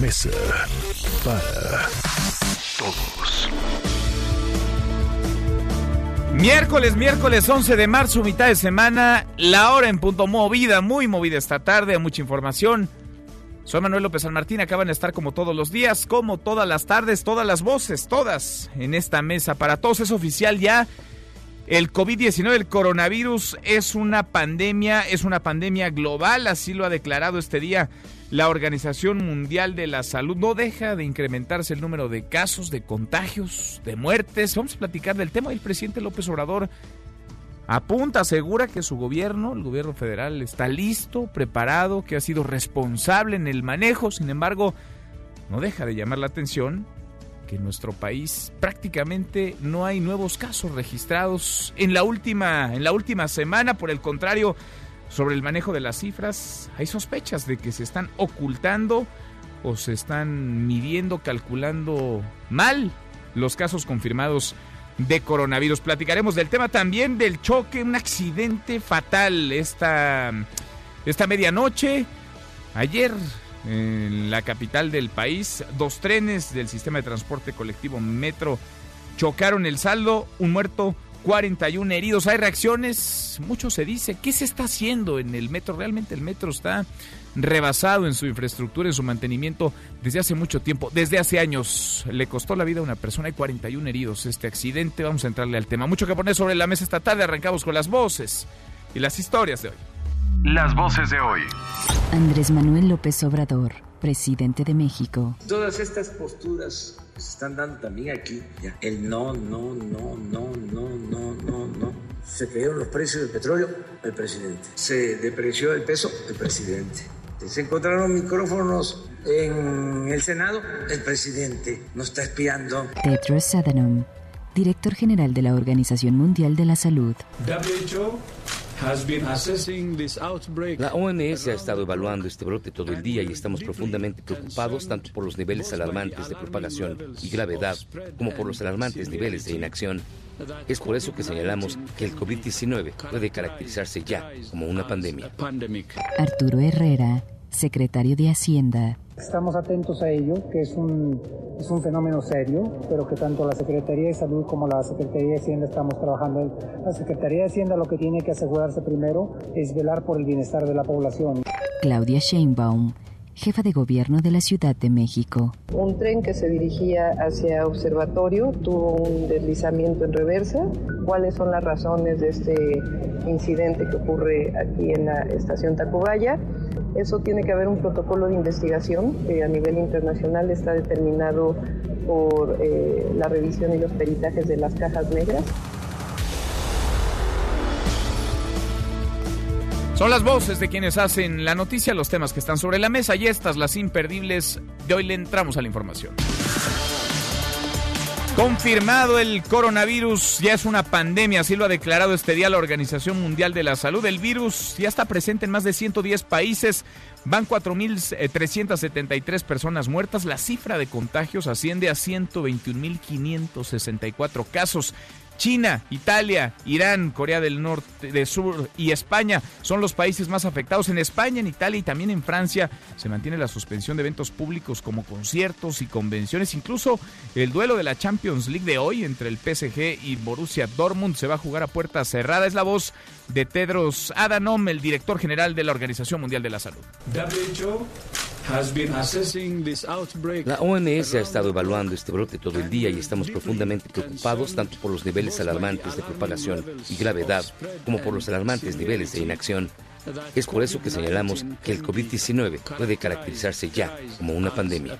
Mesa para Todos. Miércoles, miércoles 11 de marzo, mitad de semana, la hora en punto movida, muy movida esta tarde, mucha información. Soy Manuel López San Martín, acaban de estar como todos los días, como todas las tardes, todas las voces, todas en esta mesa. Para todos es oficial ya, el COVID-19, el coronavirus es una pandemia, es una pandemia global, así lo ha declarado este día la Organización Mundial de la Salud. No deja de incrementarse el número de casos, de contagios, de muertes. Vamos a platicar del tema. El presidente López Obrador apunta, asegura que su gobierno, el gobierno federal, está listo, preparado, que ha sido responsable en el manejo. Sin embargo, no deja de llamar la atención que en nuestro país prácticamente no hay nuevos casos registrados en la última en la última semana, por el contrario, sobre el manejo de las cifras, hay sospechas de que se están ocultando o se están midiendo, calculando mal los casos confirmados de coronavirus. Platicaremos del tema también del choque, un accidente fatal esta, esta medianoche. Ayer en la capital del país, dos trenes del sistema de transporte colectivo Metro chocaron el saldo, un muerto, 41 heridos. Hay reacciones, mucho se dice, ¿qué se está haciendo en el metro? Realmente el metro está rebasado en su infraestructura, en su mantenimiento desde hace mucho tiempo, desde hace años. Le costó la vida a una persona y 41 heridos este accidente. Vamos a entrarle al tema. Mucho que poner sobre la mesa esta tarde. Arrancamos con las voces y las historias de hoy. Las voces de hoy. Andrés Manuel López Obrador, presidente de México. Todas estas posturas que se están dando también aquí, ya, el no, no, no, no, no, no, no, no. Se cayeron los precios del petróleo, el presidente. Se depreció el peso, el presidente. Se encontraron micrófonos en el Senado, el presidente nos está espiando. Tedros Adhanom, director general de la Organización Mundial de la Salud. La OMS ha estado evaluando este brote todo el día y estamos profundamente preocupados tanto por los niveles alarmantes de propagación y gravedad como por los alarmantes niveles de inacción. Es por eso que señalamos que el COVID-19 puede caracterizarse ya como una pandemia. Arturo Herrera, secretario de Hacienda. Estamos atentos a ello, que es un, es un fenómeno serio, pero que tanto la Secretaría de Salud como la Secretaría de Hacienda estamos trabajando. La Secretaría de Hacienda lo que tiene que asegurarse primero es velar por el bienestar de la población. Claudia Sheinbaum, jefa de gobierno de la Ciudad de México. Un tren que se dirigía hacia Observatorio tuvo un deslizamiento en reversa. ¿Cuáles son las razones de este incidente que ocurre aquí en la estación Tacubaya? Eso tiene que haber un protocolo de investigación que a nivel internacional está determinado por eh, la revisión y los peritajes de las cajas negras. Son las voces de quienes hacen la noticia, los temas que están sobre la mesa y estas, las imperdibles. De hoy le entramos a la información. Confirmado el coronavirus, ya es una pandemia, así lo ha declarado este día la Organización Mundial de la Salud. El virus ya está presente en más de 110 países, van 4.373 personas muertas, la cifra de contagios asciende a 121.564 casos. China, Italia, Irán, Corea del Norte, del Sur y España son los países más afectados. En España, en Italia y también en Francia se mantiene la suspensión de eventos públicos como conciertos y convenciones. Incluso el duelo de la Champions League de hoy entre el PSG y Borussia Dortmund se va a jugar a puerta cerrada. Es la voz de Tedros Adhanom, el director general de la Organización Mundial de la Salud. La OMS ha estado evaluando este brote todo el día y estamos profundamente preocupados tanto por los niveles alarmantes de propagación y gravedad como por los alarmantes niveles de inacción. Es por eso que señalamos que el COVID-19 puede caracterizarse ya como una pandemia.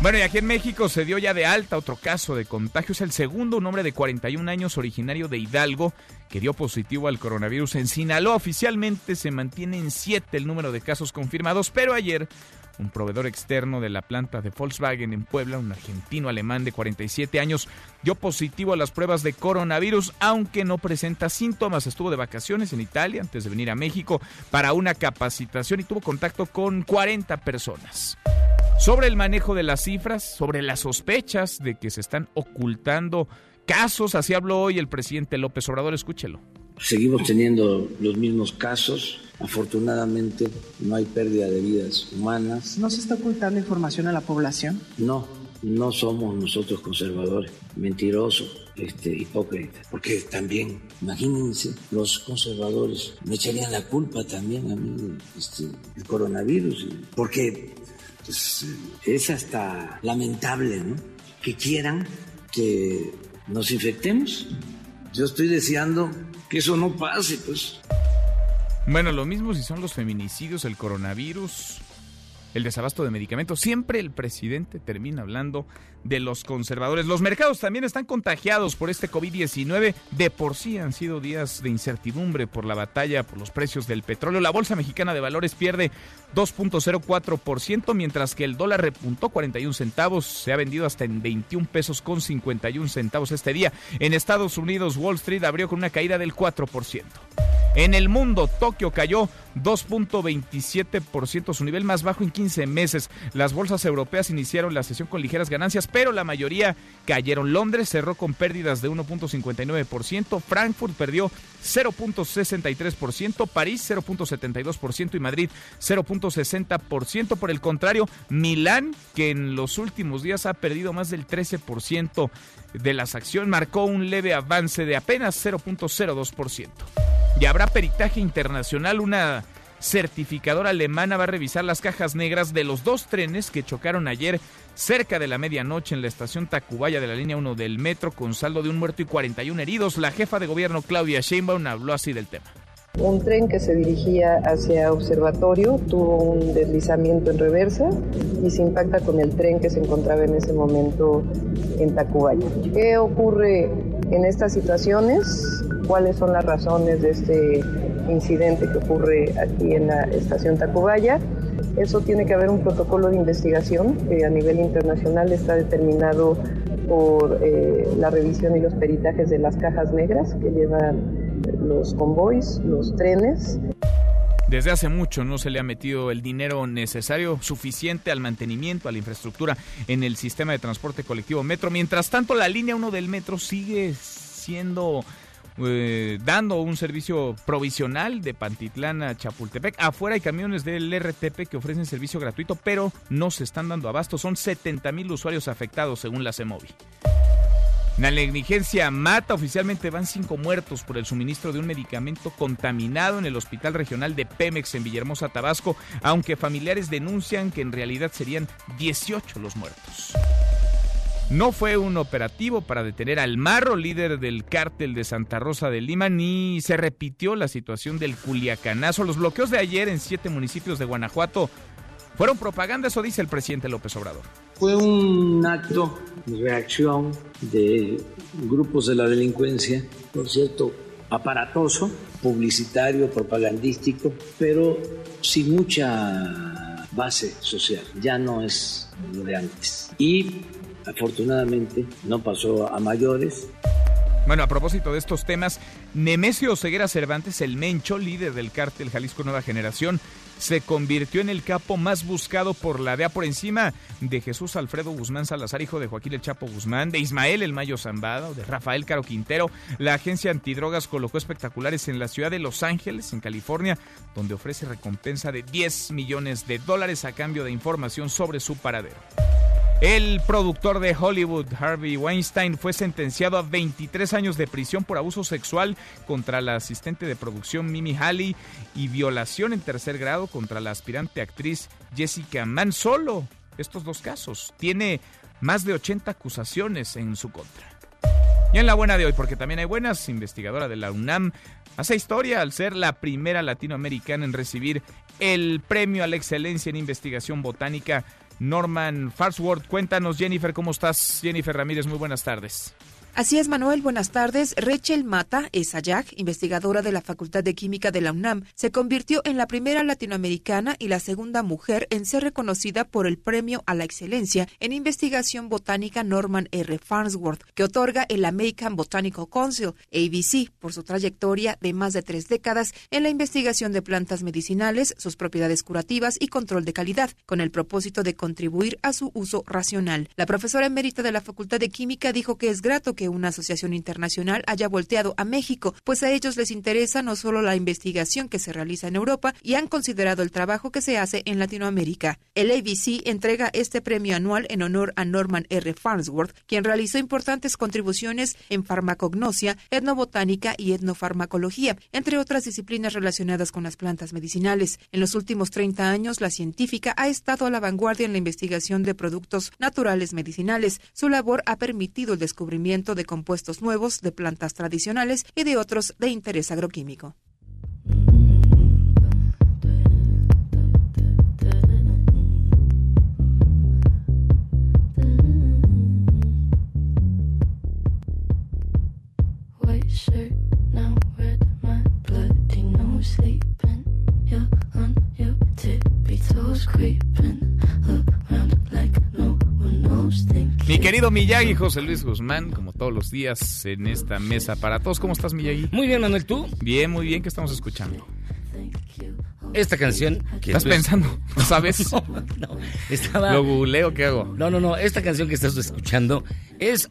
Bueno, y aquí en México se dio ya de alta otro caso de contagio. Es el segundo, un hombre de 41 años originario de Hidalgo que dio positivo al coronavirus en Sinaloa. Oficialmente se mantiene en 7 el número de casos confirmados, pero ayer un proveedor externo de la planta de Volkswagen en Puebla, un argentino alemán de 47 años, dio positivo a las pruebas de coronavirus, aunque no presenta síntomas. Estuvo de vacaciones en Italia antes de venir a México para una capacitación y tuvo contacto con 40 personas. Sobre el manejo de las cifras, sobre las sospechas de que se están ocultando casos, así habló hoy el presidente López Obrador, escúchelo. Seguimos teniendo los mismos casos. Afortunadamente no hay pérdida de vidas humanas. ¿No se está ocultando información a la población? No, no somos nosotros conservadores, mentirosos, este, hipócritas. Porque también, imagínense, los conservadores me echarían la culpa también a mí este, el coronavirus. Porque pues, es hasta lamentable, ¿no? Que quieran que nos infectemos. Yo estoy deseando que eso no pase, pues. Bueno, lo mismo si son los feminicidios, el coronavirus, el desabasto de medicamentos. Siempre el presidente termina hablando de los conservadores. Los mercados también están contagiados por este COVID-19. De por sí han sido días de incertidumbre por la batalla por los precios del petróleo. La Bolsa Mexicana de Valores pierde 2.04%, mientras que el dólar repuntó 41 centavos. Se ha vendido hasta en 21 pesos con 51 centavos este día. En Estados Unidos, Wall Street abrió con una caída del 4%. En el mundo, Tokio cayó 2.27%, su nivel más bajo en 15 meses. Las bolsas europeas iniciaron la sesión con ligeras ganancias, pero la mayoría cayeron. Londres cerró con pérdidas de 1.59%, Frankfurt perdió 0.63%, París 0.72% y Madrid 0.60%. Por el contrario, Milán, que en los últimos días ha perdido más del 13% de las acciones, marcó un leve avance de apenas 0.02%. Y habrá peritaje internacional, una certificadora alemana va a revisar las cajas negras de los dos trenes que chocaron ayer cerca de la medianoche en la estación Tacubaya de la línea 1 del metro con saldo de un muerto y 41 heridos. La jefa de gobierno Claudia Sheinbaum habló así del tema. Un tren que se dirigía hacia Observatorio tuvo un deslizamiento en reversa y se impacta con el tren que se encontraba en ese momento en Tacubaya. ¿Qué ocurre en estas situaciones? ¿Cuáles son las razones de este incidente que ocurre aquí en la estación Tacubaya? Eso tiene que haber un protocolo de investigación que a nivel internacional está determinado por eh, la revisión y los peritajes de las cajas negras que llevan los convoys, los trenes. Desde hace mucho no se le ha metido el dinero necesario, suficiente al mantenimiento, a la infraestructura en el sistema de transporte colectivo Metro. Mientras tanto, la línea 1 del Metro sigue siendo eh, dando un servicio provisional de Pantitlán a Chapultepec. Afuera hay camiones del RTP que ofrecen servicio gratuito, pero no se están dando abasto. Son 70 mil usuarios afectados según la CEMOVI. La negligencia mata. Oficialmente van cinco muertos por el suministro de un medicamento contaminado en el Hospital Regional de Pemex en Villahermosa, Tabasco, aunque familiares denuncian que en realidad serían 18 los muertos. No fue un operativo para detener al Marro, líder del cártel de Santa Rosa de Lima, ni se repitió la situación del Culiacanazo. Los bloqueos de ayer en siete municipios de Guanajuato fueron propaganda, eso dice el presidente López Obrador. Fue un acto de reacción de grupos de la delincuencia, por cierto, aparatoso, publicitario, propagandístico, pero sin mucha base social. Ya no es lo de antes. Y afortunadamente no pasó a mayores. Bueno, a propósito de estos temas, Nemesio Ceguera Cervantes, el Mencho, líder del cártel Jalisco Nueva Generación, se convirtió en el capo más buscado por la DEA por encima de Jesús Alfredo Guzmán Salazar, hijo de Joaquín El Chapo Guzmán, de Ismael El Mayo Zambada o de Rafael Caro Quintero. La agencia antidrogas colocó espectaculares en la ciudad de Los Ángeles, en California, donde ofrece recompensa de 10 millones de dólares a cambio de información sobre su paradero. El productor de Hollywood, Harvey Weinstein, fue sentenciado a 23 años de prisión por abuso sexual contra la asistente de producción Mimi Halley y violación en tercer grado contra la aspirante actriz Jessica Mann. Solo estos dos casos. Tiene más de 80 acusaciones en su contra. Y en la buena de hoy, porque también hay buenas, investigadora de la UNAM hace historia al ser la primera latinoamericana en recibir el premio a la excelencia en investigación botánica Norman Farnsworth. Cuéntanos, Jennifer, ¿cómo estás? Jennifer Ramírez, muy buenas tardes. Así es, Manuel, buenas tardes. Rachel Mata Esayak, investigadora de la Facultad de Química de la UNAM, se convirtió en la primera latinoamericana y la segunda mujer en ser reconocida por el Premio a la Excelencia en Investigación Botánica Norman R. Farnsworth, que otorga el American Botanical Council, ABC, por su trayectoria de más de tres décadas en la investigación de plantas medicinales, sus propiedades curativas y control de calidad, con el propósito de contribuir a su uso racional. La profesora emérita de la Facultad de Química dijo que es grato que una asociación internacional haya volteado a México, pues a ellos les interesa no solo la investigación que se realiza en Europa y han considerado el trabajo que se hace en Latinoamérica. El ABC entrega este premio anual en honor a Norman R. Farnsworth, quien realizó importantes contribuciones en farmacognosia, etnobotánica y etnofarmacología, entre otras disciplinas relacionadas con las plantas medicinales. En los últimos 30 años, la científica ha estado a la vanguardia en la investigación de productos naturales medicinales. Su labor ha permitido el descubrimiento de compuestos nuevos de plantas tradicionales y de otros de interés agroquímico. Mi querido Miyagi, José Luis Guzmán, como todos los días en esta mesa para todos. ¿Cómo estás, Miyagi? Muy bien, Manuel, ¿tú? Bien, muy bien. ¿Qué estamos escuchando? Esta canción... Que ¿Estás pensando? ¿No sabes? no, no, estaba... ¿Lo googleo? ¿Qué hago? No, no, no. Esta canción que estás escuchando es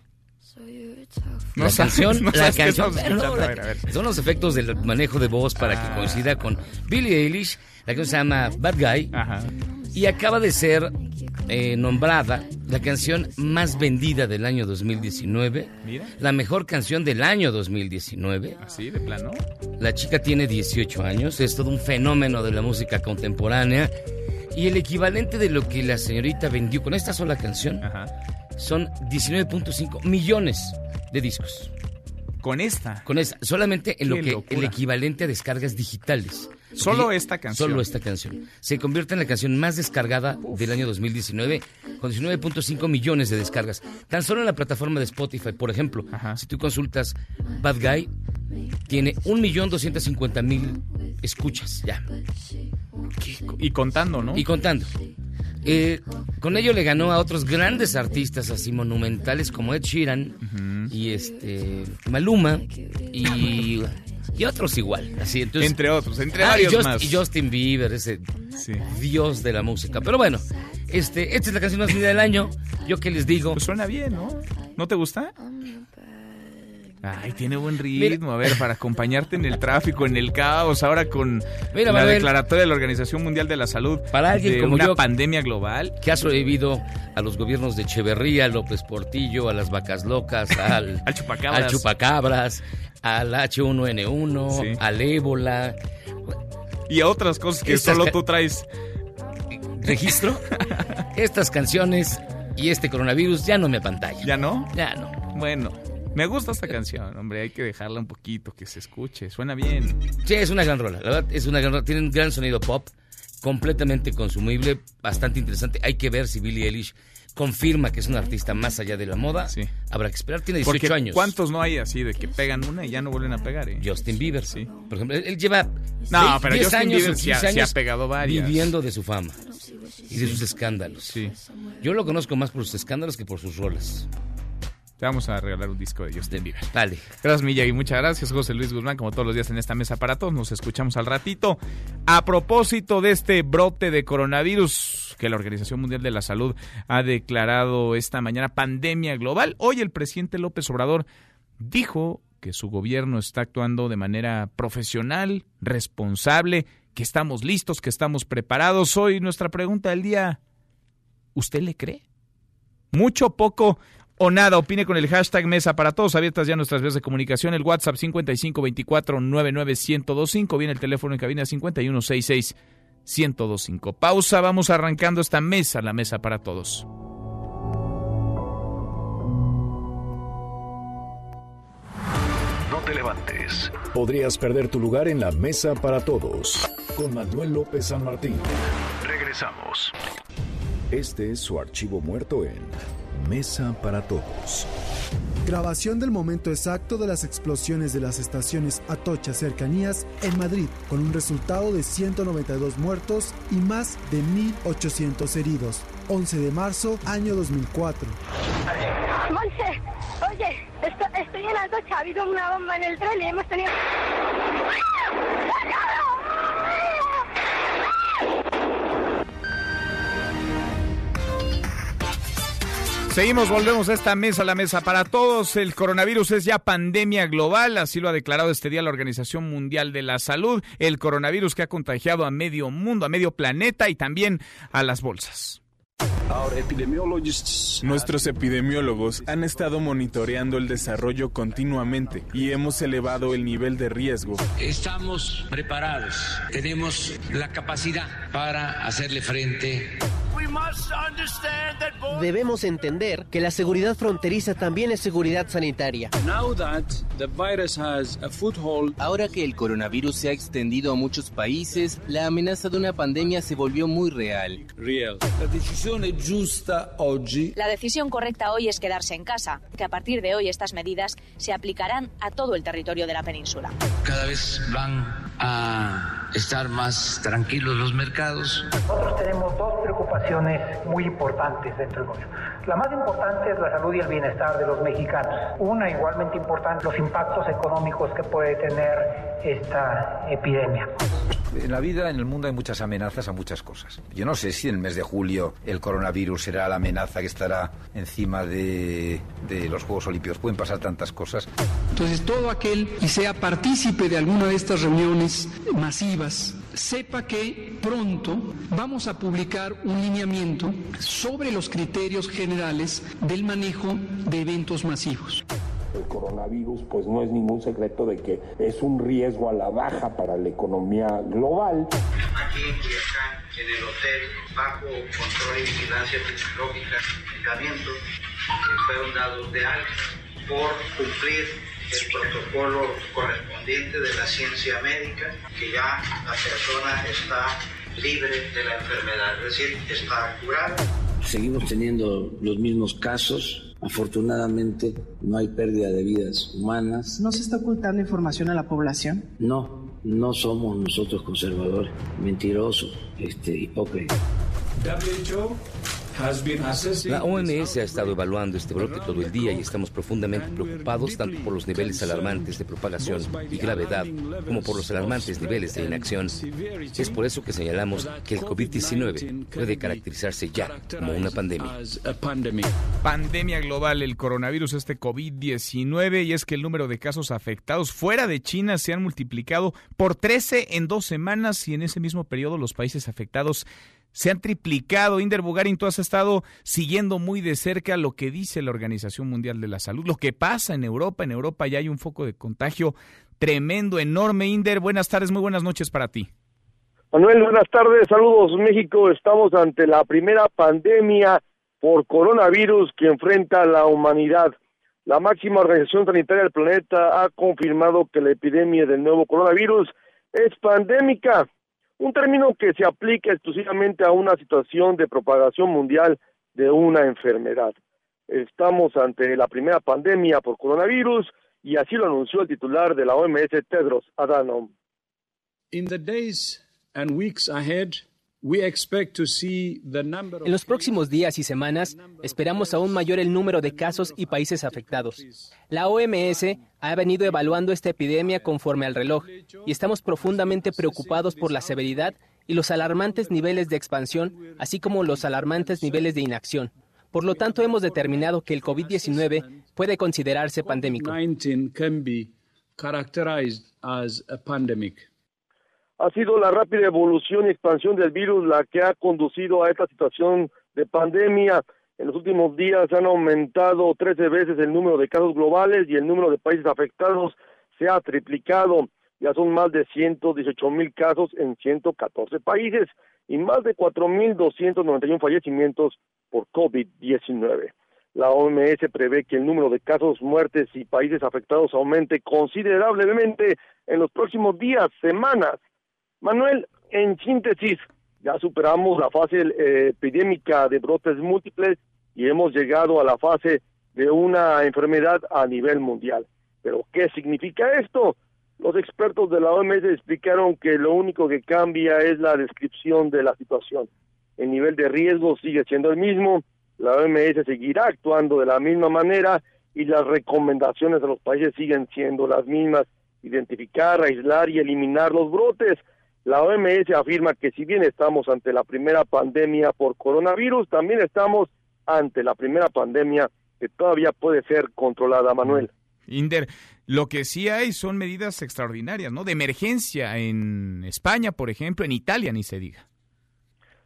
no la canción, no la canción, no, la, a ver, a ver. son los efectos del manejo de voz para que coincida con Billie Eilish. La canción se llama Bad Guy Ajá. Y acaba de ser eh, nombrada la canción más vendida del año 2019, Mira. la mejor canción del año 2019. Así, de plano. La chica tiene 18 años, es todo un fenómeno de la música contemporánea y el equivalente de lo que la señorita vendió con esta sola canción Ajá. son 19.5 millones de discos. Con esta. Con esta, solamente en Qué lo que locura. el equivalente a descargas digitales. Solo esta canción. Solo esta canción. Se convierte en la canción más descargada del año 2019, con 19.5 millones de descargas. Tan solo en la plataforma de Spotify, por ejemplo, Ajá. si tú consultas Bad Guy, tiene 1.250.000 escuchas ya. Y contando, ¿no? Y contando. Eh, con ello le ganó a otros grandes artistas así monumentales como Ed Sheeran y este Maluma y, y otros igual. Así, entonces, entre otros, entre Ah, y varios Just- más. y Justin Bieber, ese Sí. dios de la música. Pero bueno, este, esta es la canción más vendida del año. Yo que les digo, Pues suena bien, ¿no? ¿No te gusta? Ay, tiene buen ritmo. A ver, para acompañarte en el tráfico, en el caos, ahora con Mira, la declaratoria de la Organización Mundial de la Salud Para alguien de como una yo- pandemia global. que ha sobrevivido a los gobiernos de Echeverría, López Portillo, a las vacas locas, al, Al chupacabras. al chupacabras, al H1N1, Sí. al ébola. Y a otras cosas que Estas solo tú traes. registro, estas canciones y este coronavirus ya no me apantalla. ¿Ya no? Ya no. Bueno, me gusta esta canción, hombre. Hay que dejarla un poquito, que se escuche. Suena bien. Sí, es una gran rola. La verdad, es una gran rola. Tiene un gran sonido pop, completamente consumible, bastante interesante. Hay que ver si Billie Eilish confirma que es un artista más allá de la moda. Sí. Habrá que esperar. Tiene 18 Porque años. ¿cuántos no hay así de que pegan una y ya no vuelven a pegar? eh? Justin Bieber, Sí. Por ejemplo, él, lleva No, seis- pero 10 Justin años Bieber o sí ha- 15 sí ha años pegado varias. viviendo de su fama y de sus escándalos. Sí. Yo lo conozco más por sus escándalos que por sus rolas. Te vamos a regalar un disco de Justin Bieber. Dale. Gracias, Miyagi. Muchas gracias, José Luis Guzmán, como todos los días en esta mesa para todos. Nos escuchamos al ratito. A propósito de este brote de coronavirus que la Organización Mundial de la Salud ha declarado esta mañana pandemia global, hoy el presidente López Obrador dijo que su gobierno está actuando de manera profesional, responsable, que estamos listos, que estamos preparados. Hoy nuestra pregunta del día, ¿usted le cree? Mucho, poco o nada. Opine con el hashtag Mesa para Todos. Abiertas ya nuestras vías de comunicación. El WhatsApp 5524-99125. Viene el teléfono en cabina 5166-1025. Pausa. Vamos arrancando esta mesa, la Mesa para Todos. No te levantes. Podrías perder tu lugar en la mesa para todos. Con Manuel López San Martín. Regresamos. Este es su archivo muerto en Mesa para Todos. Grabación del momento exacto de las explosiones de las estaciones Atocha Cercanías en Madrid, con un resultado de 192 muertos y más de 1.800 heridos. 11 de marzo, año 2004. Monse, oye, estoy, en Atocha, ha habido una bomba en el tren y hemos tenido... Seguimos, volvemos a esta mesa, la mesa para todos. El coronavirus es ya pandemia global, así lo ha declarado este día la Organización Mundial de la Salud. El coronavirus que ha contagiado a medio mundo, a medio planeta y también a las bolsas. Nuestros epidemiólogos han estado monitoreando el desarrollo continuamente y hemos elevado el nivel de riesgo. Estamos preparados, tenemos la capacidad para hacerle frente Debemos entender que la seguridad fronteriza también es seguridad sanitaria. Ahora que el coronavirus se ha extendido a muchos países, la amenaza de una pandemia se volvió muy real. La decisión correcta hoy es quedarse en casa, que a partir de hoy estas medidas se aplicarán a todo el territorio de la península. Cada vez van a estar más tranquilos los mercados. Nosotros tenemos dos preocupaciones muy importantes dentro del gobierno. La más importante es la salud y el bienestar de los mexicanos. Una igualmente importante, los impactos económicos que puede tener esta epidemia. En la vida, en el mundo, hay muchas amenazas a muchas cosas. Yo no sé si en el mes de julio el coronavirus será la amenaza que estará encima de, los Juegos Olímpicos. Pueden pasar tantas cosas. Entonces, todo aquel que sea partícipe de alguna de estas reuniones masivas, sepa que pronto vamos a publicar un lineamiento sobre los criterios generales del manejo de eventos masivos el coronavirus, pues no es ningún secreto de que es un riesgo a la baja para la economía global. Aquí y acá, en el hotel, bajo control y vigilancia epidemiológica, medicamentos que fueron dados de alta por cumplir el protocolo correspondiente de la ciencia médica, que ya la persona está libre de la enfermedad, es decir, está curada. Seguimos teniendo los mismos casos, Afortunadamente no hay pérdida de vidas humanas. ¿No se está ocultando información a la población? No, no somos nosotros conservadores, mentirosos, este, hipócritas. La OMS ha estado evaluando este brote todo el día y estamos profundamente preocupados tanto por los niveles alarmantes de propagación y gravedad como por los alarmantes niveles de inacción. Es por eso que señalamos que el COVID-19 puede caracterizarse ya como una pandemia. Pandemia global, el coronavirus, este COVID-19, y es que el número de casos afectados fuera de China se han multiplicado por 13 en dos semanas y en ese mismo periodo los países afectados se han triplicado. Inder Bugarin, tú has estado siguiendo muy de cerca lo que dice la Organización Mundial de la Salud, lo que pasa en Europa. En Europa ya hay un foco de contagio tremendo, enorme. Inder, buenas tardes, muy buenas noches para ti. Manuel, buenas tardes, saludos México. Estamos ante la primera pandemia por coronavirus que enfrenta la humanidad. La máxima organización sanitaria del planeta ha confirmado que la epidemia del nuevo coronavirus es pandémica un término que se aplica exclusivamente a una situación de propagación mundial de una enfermedad. Estamos ante la primera pandemia por coronavirus y así lo anunció el titular de la OMS, Tedros Adhanom. En los próximos días y semanas esperamos aún mayor el número de casos y países afectados. La OMS ha venido evaluando esta epidemia conforme al reloj y estamos profundamente preocupados por la severidad y los alarmantes niveles de expansión, así como los alarmantes niveles de inacción. Por lo tanto, hemos determinado que el COVID-19 puede considerarse pandémico ha sido la rápida evolución y expansión del virus la que ha conducido a esta situación de pandemia. En los últimos días han aumentado 13 veces el número de casos globales y el número de países afectados se ha triplicado. Ya son más de 118 mil casos en 114 países y más de 4.291 fallecimientos por COVID-19. La OMS prevé que el número de casos, muertes y países afectados aumente considerablemente en los próximos días, semanas Manuel, en síntesis, ya superamos la fase eh, epidémica de brotes múltiples y hemos llegado a la fase de una enfermedad a nivel mundial. Pero, ¿qué significa esto? Los expertos de la OMS explicaron que lo único que cambia es la descripción de la situación. El nivel de riesgo sigue siendo el mismo, la OMS seguirá actuando de la misma manera y las recomendaciones de los países siguen siendo las mismas, identificar, aislar y eliminar los brotes. La OMS afirma que si bien estamos ante la primera pandemia por coronavirus, también estamos ante la primera pandemia que todavía puede ser controlada, Manuel. Inder, lo que sí hay son medidas extraordinarias, ¿no? De emergencia en España, por ejemplo, en Italia, ni se diga.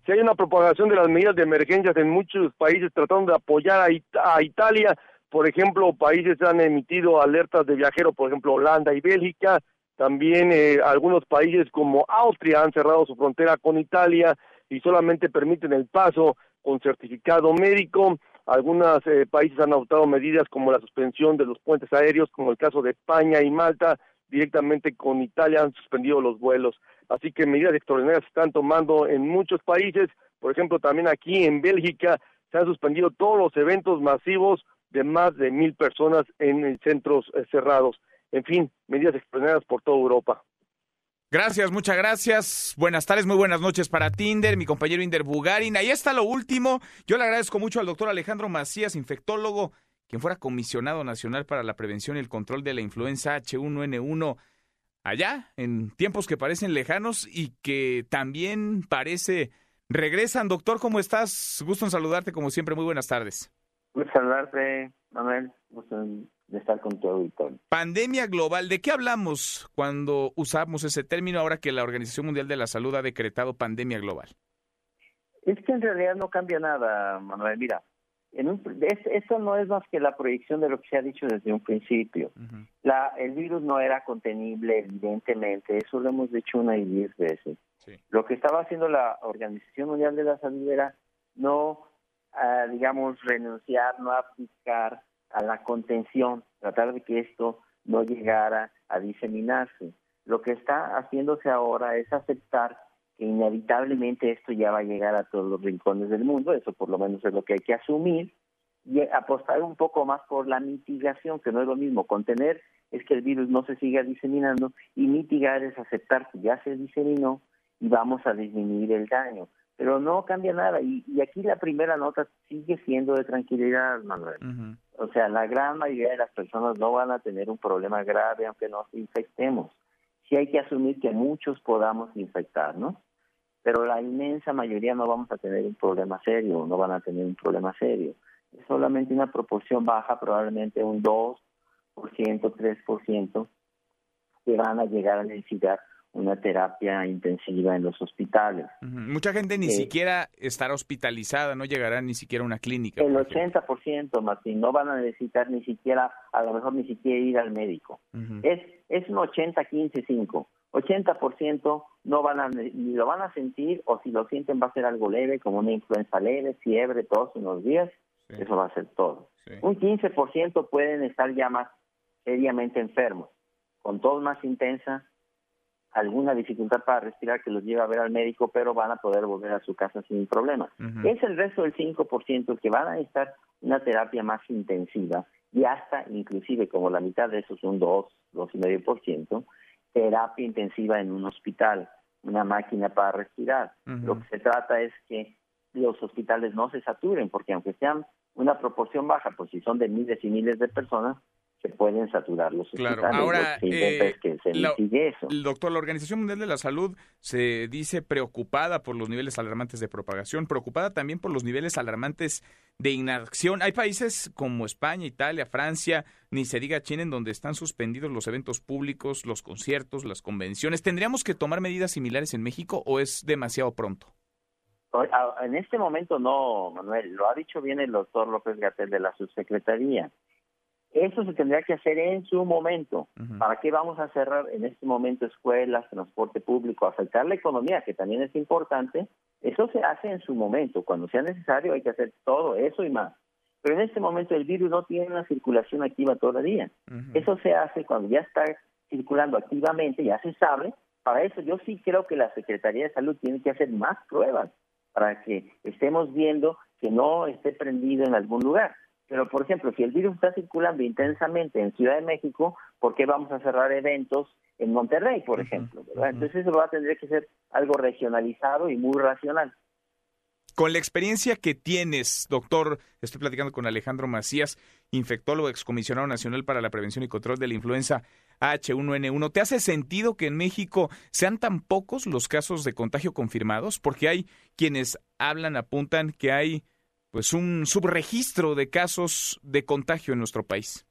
Si hay una propagación de las medidas de emergencia en muchos países tratando de apoyar a, Italia. Por ejemplo, países han emitido alertas de viajeros, por ejemplo, Holanda y Bélgica. También eh, algunos países como Austria han cerrado su frontera con Italia y solamente permiten el paso con certificado médico. Algunos eh, países han adoptado medidas como la suspensión de los puentes aéreos, como el caso de España y Malta. Directamente con Italia han suspendido los vuelos. Así que medidas extraordinarias se están tomando en muchos países. Por ejemplo, también aquí en Bélgica se han suspendido todos los eventos masivos de más de mil personas en centros eh, cerrados. En fin, medidas extraordinarias por toda Europa. Gracias, muchas gracias. Buenas tardes, muy buenas noches para Tinder, mi compañero Inder Bugarin. Ahí está lo último. Yo le agradezco mucho al doctor Alejandro Macías, infectólogo, quien fuera comisionado nacional para la prevención y el control de la influenza H1N1 allá, en tiempos que parecen lejanos y que también parece regresan. Doctor, ¿cómo estás? Gusto en saludarte como siempre. Muy buenas tardes. Gusto saludarte, Manuel. Gusto de estar con tu auditorio. Pandemia global, ¿de qué hablamos cuando usamos ese término ahora que la Organización Mundial de la Salud ha decretado pandemia global? Es que en realidad no cambia nada, Manuel. Mira, en esto no es más que la proyección de lo que se ha dicho desde un principio. la, el virus no era contenible, evidentemente, eso lo hemos dicho una y diez veces. Lo que estaba haciendo la Organización Mundial de la Salud era no, ah, digamos, renunciar, no aplicar a la contención, tratar de que esto no llegara a diseminarse. Lo que está haciéndose ahora es aceptar que inevitablemente esto ya va a llegar a todos los rincones del mundo, eso por lo menos es lo que hay que asumir, y apostar un poco más por la mitigación, que no es lo mismo. Contener es que el virus no se siga diseminando y mitigar es aceptar que ya se diseminó y vamos a disminuir el daño. Pero no cambia nada y, aquí la primera nota sigue siendo de tranquilidad, Manuel. O sea, la gran mayoría de las personas no van a tener un problema grave aunque nos infectemos. Sí hay que asumir que muchos podamos infectarnos, pero la inmensa mayoría no vamos a tener un problema serio, no van a tener un problema serio. Es solamente una proporción baja, probablemente un 2%, 3%, que van a llegar a necesitar una terapia intensiva en los hospitales. Mucha gente ni eh, siquiera estará hospitalizada, no llegará ni siquiera a una clínica. El 80%, Martín, no van a necesitar ni siquiera, a lo mejor ni siquiera ir al médico. Es es un 80-15-5. 80% no van a, ni lo van a sentir o si lo sienten va a ser algo leve, como una influenza leve, fiebre, todos unos días. Eso va a ser todo. Un 15% pueden estar ya más seriamente enfermos, con tos más intensa, alguna dificultad para respirar que los lleva a ver al médico, pero van a poder volver a su casa sin problemas. Es el resto del 5% que van a necesitar una terapia más intensiva y hasta inclusive como la mitad de esos un 2, 2,5%, terapia intensiva en un hospital, una máquina para respirar. Lo que se trata es que los hospitales no se saturen, porque aunque sean una proporción baja, pues si son de miles y miles de personas, se pueden saturar los claro. Ahora, eh, que se eso. Doctor, la Organización Mundial de la Salud se dice preocupada por los niveles alarmantes de propagación, preocupada también por los niveles alarmantes de inacción. Hay países como España, Italia, Francia, ni se diga China, en donde están suspendidos los eventos públicos, los conciertos, las convenciones. ¿Tendríamos que tomar medidas similares en México o es demasiado pronto? En este momento no, Manuel. Lo ha dicho bien el doctor López Gatel de la subsecretaría. Eso se tendría que hacer en su momento. ¿Para qué vamos a cerrar en este momento escuelas, transporte público, afectar la economía, que también es importante? Eso se hace en su momento. Cuando sea necesario hay que hacer todo eso y más. Pero en este momento el virus no tiene una circulación activa todavía. Eso se hace cuando ya está circulando activamente, ya se sabe. Para eso yo sí creo que la Secretaría de Salud tiene que hacer más pruebas para que estemos viendo que no esté prendido en algún lugar Pero, por ejemplo, si el virus está circulando intensamente en Ciudad de México, ¿por qué vamos a cerrar eventos en Monterrey, por ejemplo? Entonces eso va a tener que ser algo regionalizado y muy racional. Con la experiencia que tienes, doctor, estoy platicando con Alejandro Macías, infectólogo, excomisionado nacional para la prevención y control de la influenza H1N1. ¿Te hace sentido que en México sean tan pocos los casos de contagio confirmados? Porque hay quienes hablan, apuntan que hay pues un subregistro de casos de contagio en nuestro país.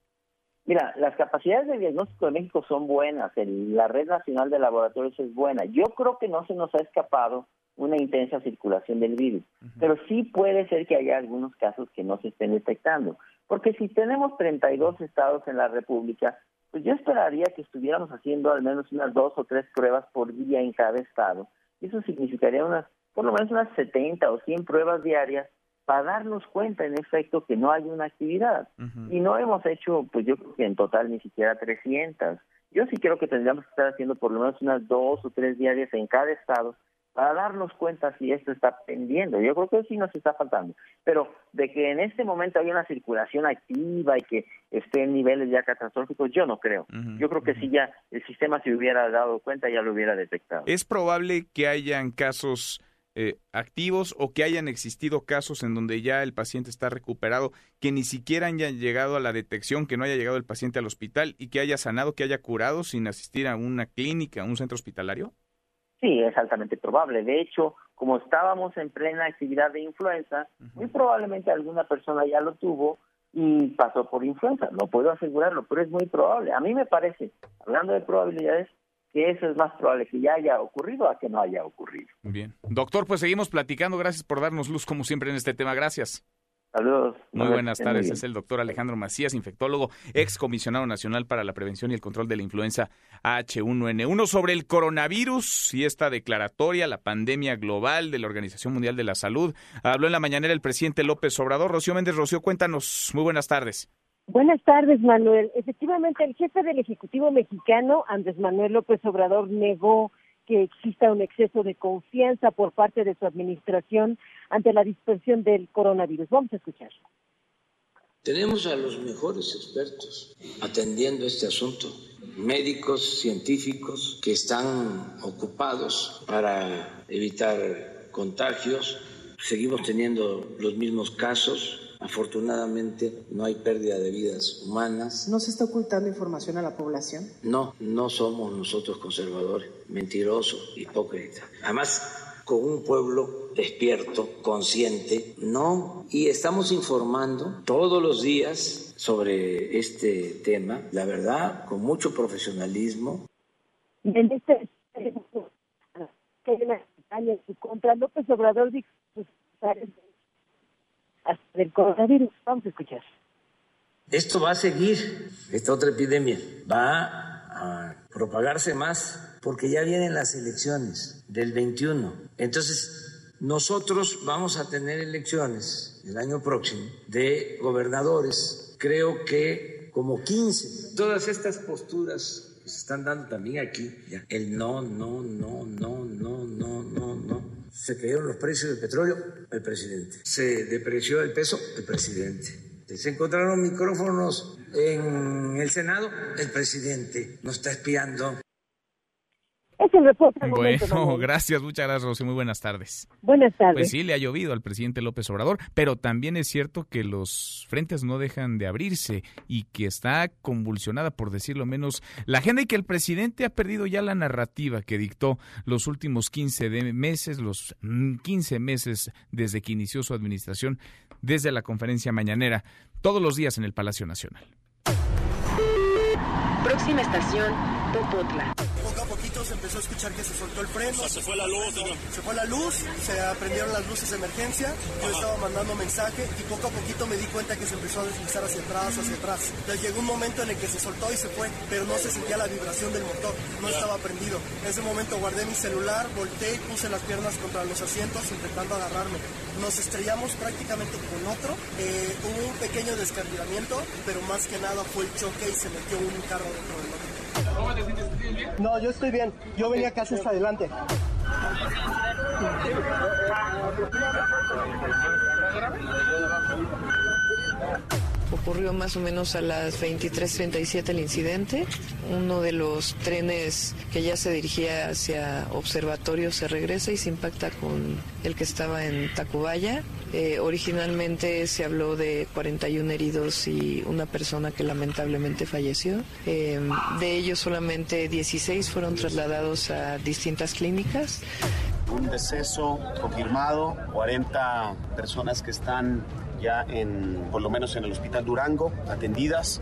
Mira, las capacidades de diagnóstico de México son buenas, la red nacional de laboratorios es buena. Yo creo que no se nos ha escapado una intensa circulación del virus, pero sí puede ser que haya algunos casos que no se estén detectando, porque si tenemos 32 estados en la República, pues yo esperaría que estuviéramos haciendo al menos unas dos o tres pruebas por día en cada estado. Eso significaría unas, por lo menos unas 70 o 100 pruebas diarias para darnos cuenta, en efecto, que no hay una actividad. Y no hemos hecho, pues yo creo que en total ni siquiera 300. Yo sí creo que tendríamos que estar haciendo por lo menos unas dos o tres diarias en cada estado para darnos cuenta si esto está pendiendo. Yo creo que sí nos está faltando. Pero de que en este momento hay una circulación activa y que esté en niveles ya catastróficos, yo no creo. yo creo que si ya el sistema se hubiera dado cuenta, ya lo hubiera detectado. Es probable que hayan casos eh, activos o que hayan existido casos en donde ya el paciente está recuperado, que ni siquiera hayan llegado a la detección, que no haya llegado el paciente al hospital y que haya sanado, que haya curado sin asistir a una clínica, a un centro hospitalario? Sí, es altamente probable. De hecho, como estábamos en plena actividad de influenza, muy probablemente alguna persona ya lo tuvo y pasó por influenza. No puedo asegurarlo, pero es muy probable. A mí me parece, hablando de probabilidades, que eso es más probable que ya haya ocurrido a que no haya ocurrido. Bien. Doctor, pues seguimos platicando. Gracias por darnos luz como siempre en este tema. Gracias. Saludos. Muy buenas tardes. Es el doctor Alejandro Macías, infectólogo, ex comisionado nacional para la prevención y el control de la influenza H1N1 sobre el coronavirus y esta declaratoria, la pandemia global de la Organización Mundial de la Salud. Habló en la mañanera el presidente López Obrador. Rocío Méndez, Rocío, cuéntanos. Muy buenas tardes. Buenas tardes, Manuel. Efectivamente, el jefe del Ejecutivo mexicano, Andrés Manuel López Obrador, negó que exista un exceso de confianza por parte de su administración ante la dispersión del coronavirus. Vamos a escuchar. Tenemos a los mejores expertos atendiendo este asunto, médicos, científicos que están ocupados para evitar contagios. Seguimos teniendo los mismos casos, Afortunadamente no hay pérdida de vidas humanas. ¿No se está ocultando información a la población? No, no somos nosotros conservadores, mentirosos, hipócritas. Además, con un pueblo despierto, consciente, no. Y estamos informando todos los días sobre este tema, la verdad, con mucho profesionalismo. En este su contra, López Obrador dijo del coronavirus. Vamos a escuchar. Esto va a seguir, esta otra epidemia va a propagarse más porque ya vienen las elecciones del 21. Entonces, nosotros vamos a tener elecciones el año próximo de gobernadores, creo que como 15. Todas estas posturas que se están dando también aquí, el no, no, no, no, no, no, no, no se cayeron los precios del petróleo, el presidente. Se depreció el peso, el presidente. Se encontraron micrófonos en el Senado, el presidente nos está espiando. Bueno, gracias, muchas gracias, Rocío. Muy buenas tardes. Buenas tardes. Pues sí, le ha llovido al presidente López Obrador, pero también es cierto que los frentes no dejan de abrirse y que está convulsionada, por decirlo menos, la agenda y que el presidente ha perdido ya la narrativa que dictó los últimos 15 meses, los 15 meses desde que inició su administración, desde la conferencia mañanera, todos los días en el Palacio Nacional. Próxima estación, Popotla empezó a escuchar que se soltó el freno. se fue la luz, Se fue la luz, se aprendieron las luces de emergencia, yo estaba mandando mensaje y poco a poquito me di cuenta que se empezó a deslizar hacia atrás, hacia atrás. Entonces llegó un momento en el que se soltó y se fue, pero no se sentía la vibración del motor, no estaba prendido. En ese momento guardé mi celular, volteé y puse las piernas contra los asientos intentando agarrarme. Nos estrellamos prácticamente con otro, eh, hubo un pequeño descarrilamiento, pero más que nada fue el choque y se metió un carro dentro del otro. ¿Cómo te sientes? bien? No, yo estoy bien. Yo venía casi hasta adelante. Ocurrió más o menos a las 23.37 el incidente. Uno de los trenes que ya se dirigía hacia observatorio se regresa y se impacta con el que estaba en Tacubaya. Eh, originalmente se habló de 41 heridos y una persona que lamentablemente falleció. Eh, de ellos solamente 16 fueron trasladados a distintas clínicas. Un deceso confirmado, 40 personas que están ya en, por lo menos en el Hospital Durango, atendidas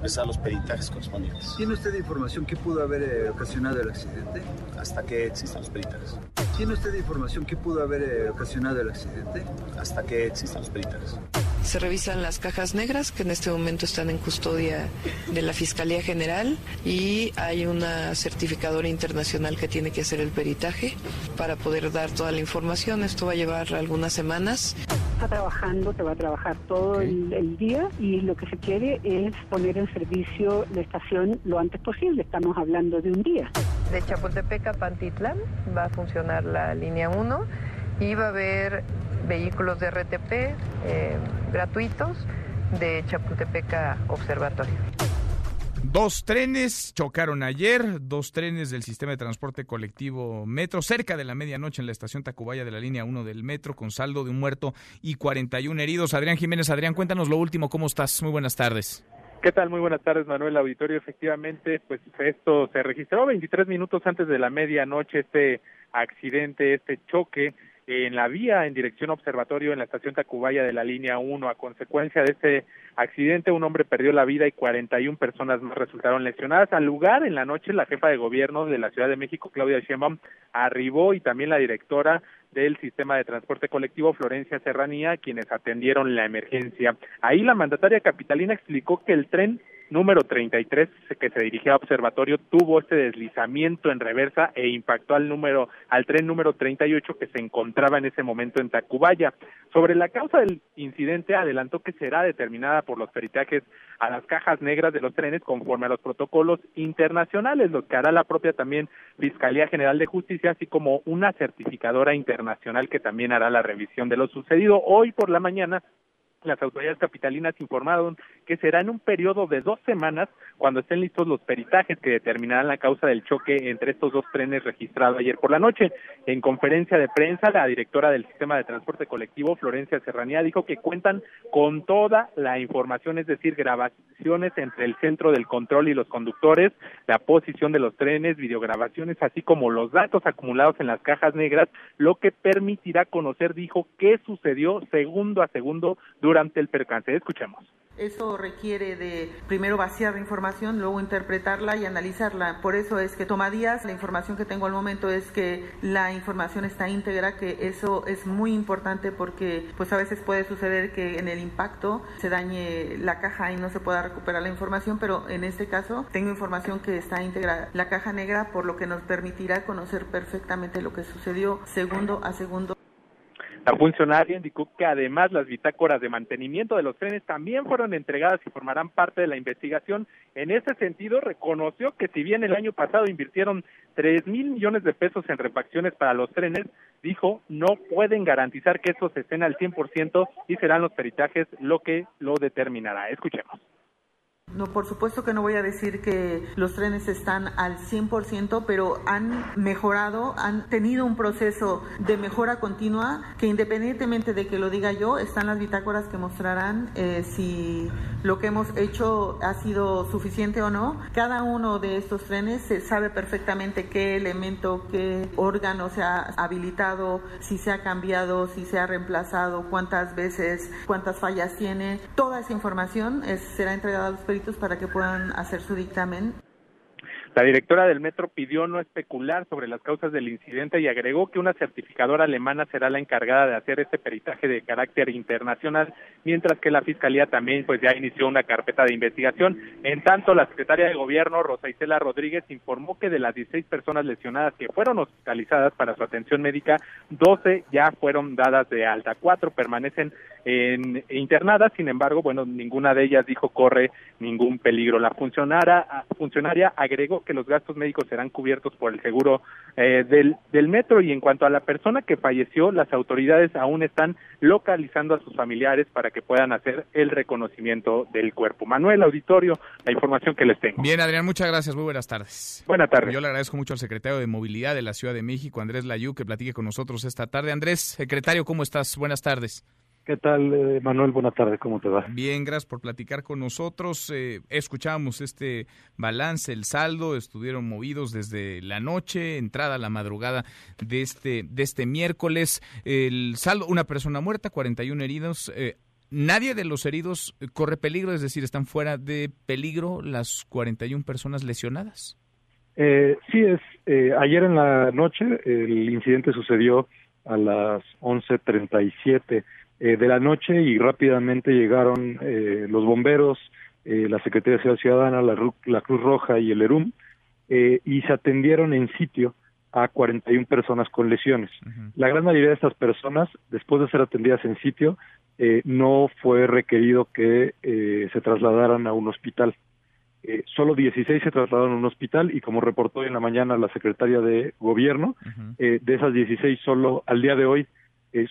empezar los peritajes correspondientes. ¿Tiene usted información que pudo haber eh, ocasionado el accidente? Hasta que existan los peritajes. ¿Tiene usted información que pudo haber eh, ocasionado el accidente? Hasta que existan los peritajes. Se revisan las cajas negras que en este momento están en custodia de la Fiscalía General y hay una certificadora internacional que tiene que hacer el peritaje para poder dar toda la información. Esto va a llevar algunas semanas. Está trabajando, se va a trabajar todo el, el día y lo que se quiere es poner en servicio la estación lo antes posible. Estamos hablando de un día. De Chapultepec a Pantitlán va a funcionar la línea 1 y va a haber vehículos de RTP eh, gratuitos de Chapultepec a Observatorio. Dos trenes chocaron ayer, dos trenes del sistema de transporte colectivo Metro, cerca de la medianoche en la estación Tacubaya de la línea 1 del Metro, con saldo de un muerto y 41 heridos. Adrián Jiménez, Adrián, cuéntanos lo último, ¿cómo estás? Muy buenas tardes. ¿Qué tal? Muy buenas tardes, Manuel Auditorio. Efectivamente, pues esto se registró 23 minutos antes de la medianoche, este accidente, este choque en la vía en dirección observatorio en la estación Tacubaya de la línea 1. A consecuencia de este accidente, un hombre perdió la vida y 41 personas más resultaron lesionadas. Al lugar, en la noche, la jefa de gobierno de la Ciudad de México, Claudia Sheinbaum, arribó y también la directora del sistema de transporte colectivo Florencia Serranía, quienes atendieron la emergencia. Ahí la mandataria capitalina explicó que el tren número 33 que se dirigía a observatorio tuvo este deslizamiento en reversa e impactó al número al tren número 38 que se encontraba en ese momento en Tacubaya. Sobre la causa del incidente adelantó que será determinada por los peritajes a las cajas negras de los trenes conforme a los protocolos internacionales, los que hará la propia también Fiscalía General de Justicia, así como una certificadora internacional que también hará la revisión de lo sucedido. Hoy por la mañana las autoridades capitalinas informaron que será en un periodo de dos semanas cuando estén listos los peritajes que determinarán la causa del choque entre estos dos trenes registrado ayer por la noche. En conferencia de prensa, la directora del sistema de transporte colectivo, Florencia Serranía, dijo que cuentan con toda la información, es decir, grabaciones entre el centro del control y los conductores, la posición de los trenes, videograbaciones, así como los datos acumulados en las cajas negras, lo que permitirá conocer, dijo, qué sucedió segundo a segundo durante el percance. Escuchemos. Eso requiere de primero vaciar la información, luego interpretarla y analizarla. Por eso es que toma días. La información que tengo al momento es que la información está íntegra, que eso es muy importante porque pues a veces puede suceder que en el impacto se dañe la caja y no se pueda recuperar la información, pero en este caso tengo información que está íntegra la caja negra, por lo que nos permitirá conocer perfectamente lo que sucedió segundo a segundo. La funcionaria indicó que además las bitácoras de mantenimiento de los trenes también fueron entregadas y formarán parte de la investigación. En ese sentido, reconoció que si bien el año pasado invirtieron tres mil millones de pesos en refacciones para los trenes, dijo no pueden garantizar que estos estén al 100% y serán los peritajes lo que lo determinará. Escuchemos. No, por supuesto que no voy a decir que los trenes están al 100%, pero han mejorado, han tenido un proceso de mejora continua que independientemente de que lo diga yo, están las bitácoras que mostrarán eh, si lo que hemos hecho ha sido suficiente o no. Cada uno de estos trenes se sabe perfectamente qué elemento, qué órgano se ha habilitado, si se ha cambiado, si se ha reemplazado, cuántas veces, cuántas fallas tiene. Toda esa información es, será entregada a los para que puedan hacer su dictamen. La directora del metro pidió no especular sobre las causas del incidente y agregó que una certificadora alemana será la encargada de hacer este peritaje de carácter internacional, mientras que la fiscalía también pues ya inició una carpeta de investigación. En tanto, la secretaria de gobierno Rosa Isela Rodríguez informó que de las 16 personas lesionadas que fueron hospitalizadas para su atención médica, 12 ya fueron dadas de alta, cuatro permanecen en, internadas, sin embargo, bueno, ninguna de ellas dijo corre ningún peligro. La funcionaria, funcionaria agregó que los gastos médicos serán cubiertos por el seguro eh, del, del metro y en cuanto a la persona que falleció, las autoridades aún están localizando a sus familiares para que puedan hacer el reconocimiento del cuerpo. Manuel Auditorio, la información que les tengo. Bien, Adrián, muchas gracias. Muy buenas tardes. Buenas tardes. Yo le agradezco mucho al secretario de Movilidad de la Ciudad de México, Andrés Layú, que platique con nosotros esta tarde. Andrés, secretario, ¿cómo estás? Buenas tardes. ¿Qué tal, eh, Manuel? Buenas tardes, ¿cómo te va? Bien, gracias por platicar con nosotros. Eh, escuchamos este balance, el saldo, estuvieron movidos desde la noche, entrada a la madrugada de este, de este miércoles. El saldo, una persona muerta, 41 heridos. Eh, nadie de los heridos corre peligro, es decir, están fuera de peligro las 41 personas lesionadas. Eh, sí, es. ayer en la noche el incidente sucedió a las 11.37 eh, de la noche y rápidamente llegaron eh, los bomberos, eh, la Secretaría de Seguridad Ciudadana, la, la, Cruz Roja y el ERUM y se atendieron en sitio a 41 personas con lesiones. La gran mayoría de estas personas, después de ser atendidas en sitio, no fue requerido que se trasladaran a un hospital. Eh, solo 16 se trasladaron a un hospital y como reportó en la mañana la secretaria de gobierno, de esas 16 solo al día de hoy,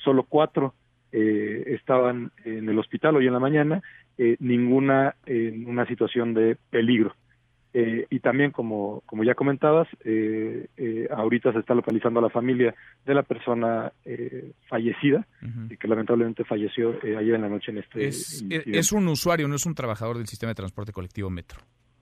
solo cuatro eh, estaban en el hospital hoy en la mañana, eh, ninguna en una situación de peligro. Eh, y también, como, como ya comentabas, eh, eh, ahorita se está localizando a la familia de la persona fallecida, que lamentablemente falleció ayer en la noche en este. Es, es, un usuario, no es un trabajador del sistema de transporte colectivo Metro.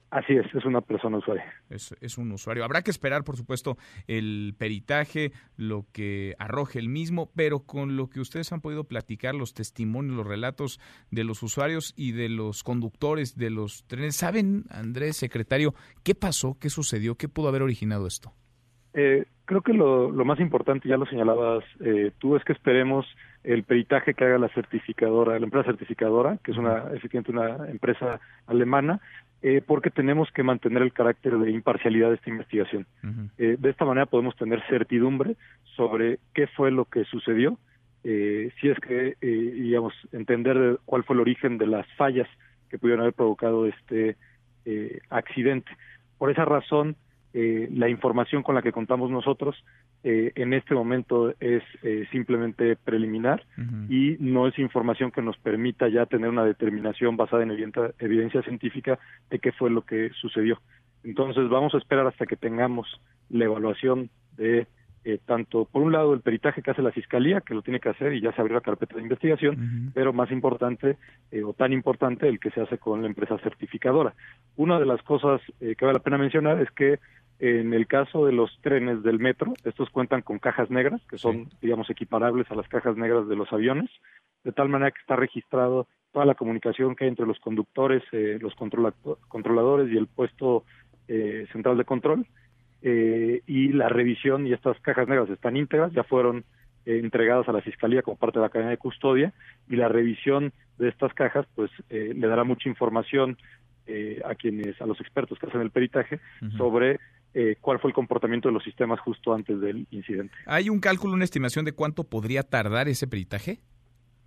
Así es, es una persona usuaria. Es, es, un usuario. Habrá que esperar, por supuesto, el peritaje, lo que arroje el mismo, pero con lo que ustedes han podido platicar, los testimonios, los relatos de los usuarios y de los conductores de los trenes, ¿saben, Andrés, secretario, qué pasó, qué sucedió, qué pudo haber originado esto? Eh, creo que lo, lo, más importante, ya lo señalabas eh, tú, es que esperemos el peritaje que haga la certificadora, la empresa certificadora, que es una, efectivamente una empresa alemana, eh, porque tenemos que mantener el carácter de imparcialidad de esta investigación. eh, de esta manera podemos tener certidumbre sobre qué fue lo que sucedió, eh, si es que, eh, digamos, entender cuál fue el origen de las fallas que pudieron haber provocado este eh, accidente. Por esa razón, eh, la información con la que contamos nosotros eh, en este momento es eh, simplemente preliminar uh -huh. y no es información que nos permita ya tener una determinación basada en evidencia, evidencia científica de qué fue lo que sucedió. Entonces vamos a esperar hasta que tengamos la evaluación de eh, tanto, por un lado, el peritaje que hace la Fiscalía, que lo tiene que hacer y ya se abrió la carpeta de investigación, uh -huh. pero más importante, eh, o tan importante, el que se hace con la empresa certificadora. Una de las cosas eh, que vale la pena mencionar es que en el caso de los trenes del metro, estos cuentan con cajas negras, que son, sí. digamos, equiparables a las cajas negras de los aviones, de tal manera que está registrado toda la comunicación que hay entre los conductores, eh, los controla controladores y el puesto eh, central de control, eh, y la revisión y estas cajas negras están íntegras, ya fueron eh, entregadas a la Fiscalía como parte de la cadena de custodia, y la revisión de estas cajas, pues, eh, le dará mucha información eh, a quienes, a los expertos que hacen el peritaje, uh -huh. sobre eh, cuál fue el comportamiento de los sistemas justo antes del incidente. ¿Hay un cálculo, una estimación de cuánto podría tardar ese peritaje?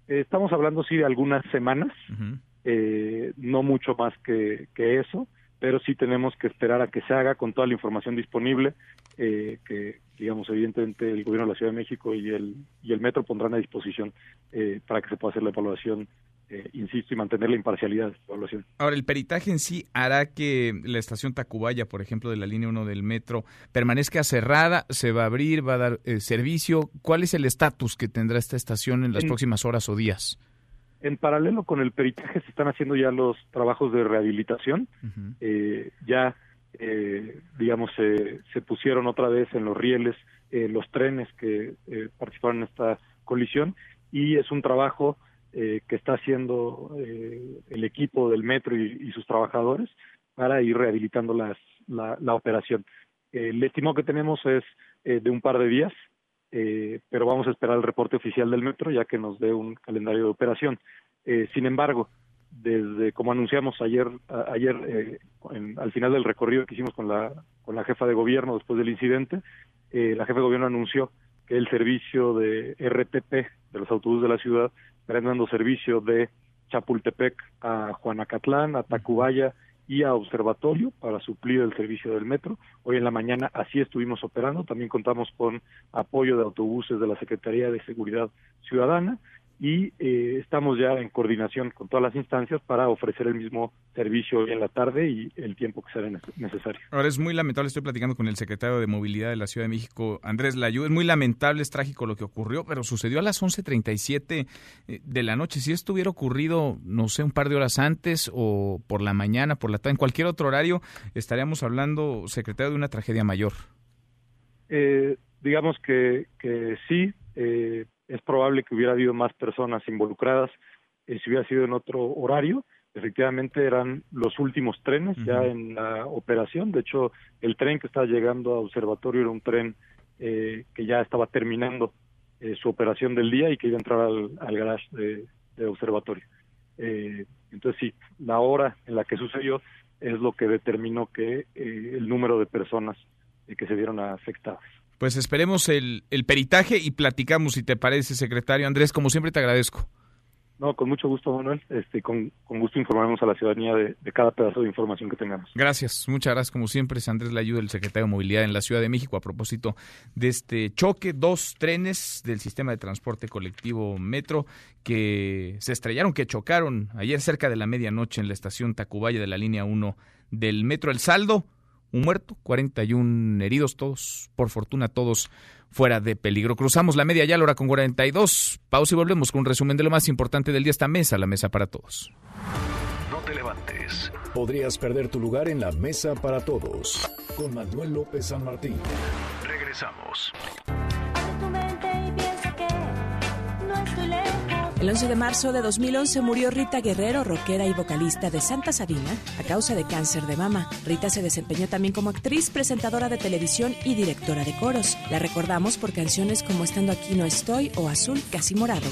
Estamos hablando, sí, de algunas semanas, uh -huh. eh, no mucho más que, que, eso, pero sí tenemos que esperar a que se haga con toda la información disponible, eh, que, digamos, evidentemente el Gobierno de la Ciudad de México y el, y el Metro pondrán a disposición eh, para que se pueda hacer la evaluación eh, insisto, y mantener la imparcialidad de la evaluación. Ahora, ¿el peritaje en sí hará que la estación Tacubaya, por ejemplo, de la línea 1 del metro, permanezca cerrada? ¿Se va a abrir? ¿Va a dar eh, servicio? ¿Cuál es el estatus que tendrá esta estación en las en, próximas horas o días? En paralelo con el peritaje se están haciendo ya los trabajos de rehabilitación. Uh -huh. eh, ya, digamos, se pusieron otra vez en los rieles eh, los trenes que eh, participaron en esta colisión y es un trabajo eh, que está haciendo eh, el equipo del metro y, y, sus trabajadores para ir rehabilitando las, la, la operación. Eh, el estimado que tenemos es eh, de un par de días, eh, pero vamos a esperar el reporte oficial del metro ya que nos dé un calendario de operación. sin embargo, desde como anunciamos ayer, ayer en, al final del recorrido que hicimos con la, con la jefa de gobierno después del incidente, la jefa de gobierno anunció que el servicio de RTP de los autobuses de la ciudad estarán dando servicio de Chapultepec a Juanacatlán, a Tacubaya y a Observatorio para suplir el servicio del metro. Hoy en la mañana así estuvimos operando. También contamos con apoyo de autobuses de la Secretaría de Seguridad Ciudadana y eh, estamos ya en coordinación con todas las instancias para ofrecer el mismo servicio en la tarde y el tiempo que sea necesario. Ahora es muy lamentable, estoy platicando con el secretario de Movilidad de la Ciudad de México, Andrés Layú, es muy lamentable, es trágico lo que ocurrió, pero sucedió a las 11.37 eh, de la noche. Si esto hubiera ocurrido, no sé, un par de horas antes o por la mañana, por la tarde, en cualquier otro horario, estaríamos hablando, secretario, de una tragedia mayor. Eh, digamos que, que sí, eh, es probable que hubiera habido más personas involucradas eh, si hubiera sido en otro horario. Efectivamente eran los últimos trenes ya en la operación. De hecho, el tren que estaba llegando a observatorio era un tren eh, que ya estaba terminando eh, su operación del día y que iba a entrar al, garage de, observatorio. entonces sí, la hora en la que sucedió es lo que determinó que el número de personas que se vieron afectadas. Pues esperemos el, el peritaje y platicamos, si te parece, secretario. Andrés, como siempre, te agradezco. No, con mucho gusto, Manuel. Este, con, con gusto informaremos a la ciudadanía de, cada pedazo de información que tengamos. Gracias, muchas gracias. Como siempre, es Andrés Layuda, el secretario de Movilidad en la Ciudad de México, a propósito de este choque, dos trenes del sistema de transporte colectivo Metro que se estrellaron, que chocaron ayer cerca de la medianoche en la estación Tacubaya de la línea 1 del Metro. El saldo, un muerto, 41 heridos, todos, por fortuna, todos fuera de peligro. Cruzamos la media ya, la hora con 42. Pausa y volvemos con un resumen de lo más importante del día. Esta mesa, la mesa para todos. No te levantes. Podrías perder tu lugar en la mesa para todos. Con Manuel López San Martín. Regresamos. El 11 de marzo de 2011 murió Rita Guerrero, rockera y vocalista de Santa Sabina, a causa de cáncer de mama. Rita se desempeñó también como actriz, presentadora de televisión y directora de coros. La recordamos por canciones como Estando aquí no estoy o Azul casi morado.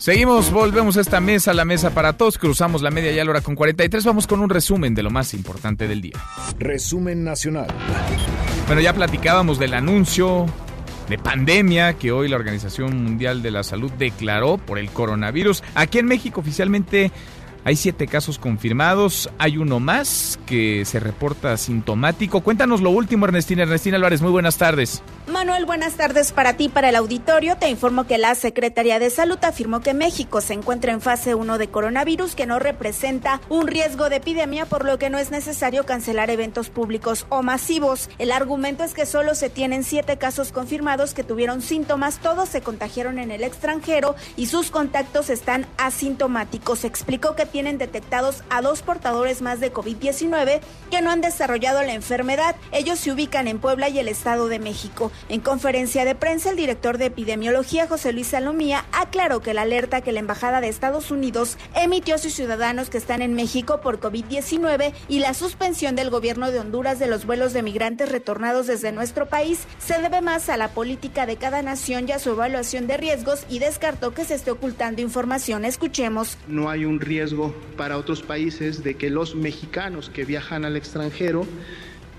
Seguimos, volvemos a esta mesa, la mesa para todos, cruzamos la media ya la hora con 43, vamos con un resumen de lo más importante del día. Resumen nacional. Bueno, ya platicábamos del anuncio de pandemia que hoy la Organización Mundial de la Salud declaró por el coronavirus. Aquí en México oficialmente hay siete casos confirmados, hay uno más que se reporta sintomático. Cuéntanos lo último, Ernestina. Ernestina Álvarez, muy buenas tardes. Manuel, buenas tardes para ti, para el auditorio. Te informo que la Secretaría de Salud afirmó que México se encuentra en fase 1 de coronavirus que no representa un riesgo de epidemia, por lo que no es necesario cancelar eventos públicos o masivos. El argumento es que solo se tienen siete casos confirmados que tuvieron síntomas, todos se contagiaron en el extranjero y sus contactos están asintomáticos. Explicó que tienen detectados a dos portadores más de COVID-19 que no han desarrollado la enfermedad. Ellos se ubican en Puebla y el Estado de México. En conferencia de prensa, el director de epidemiología, José Luis Salomía, aclaró que la alerta que la Embajada de Estados Unidos emitió a sus ciudadanos que están en México por COVID-19 y la suspensión del gobierno de Honduras de los vuelos de migrantes retornados desde nuestro país se debe más a la política de cada nación y a su evaluación de riesgos y descartó que se esté ocultando información. Escuchemos. No hay un riesgo para otros países de que los mexicanos que viajan al extranjero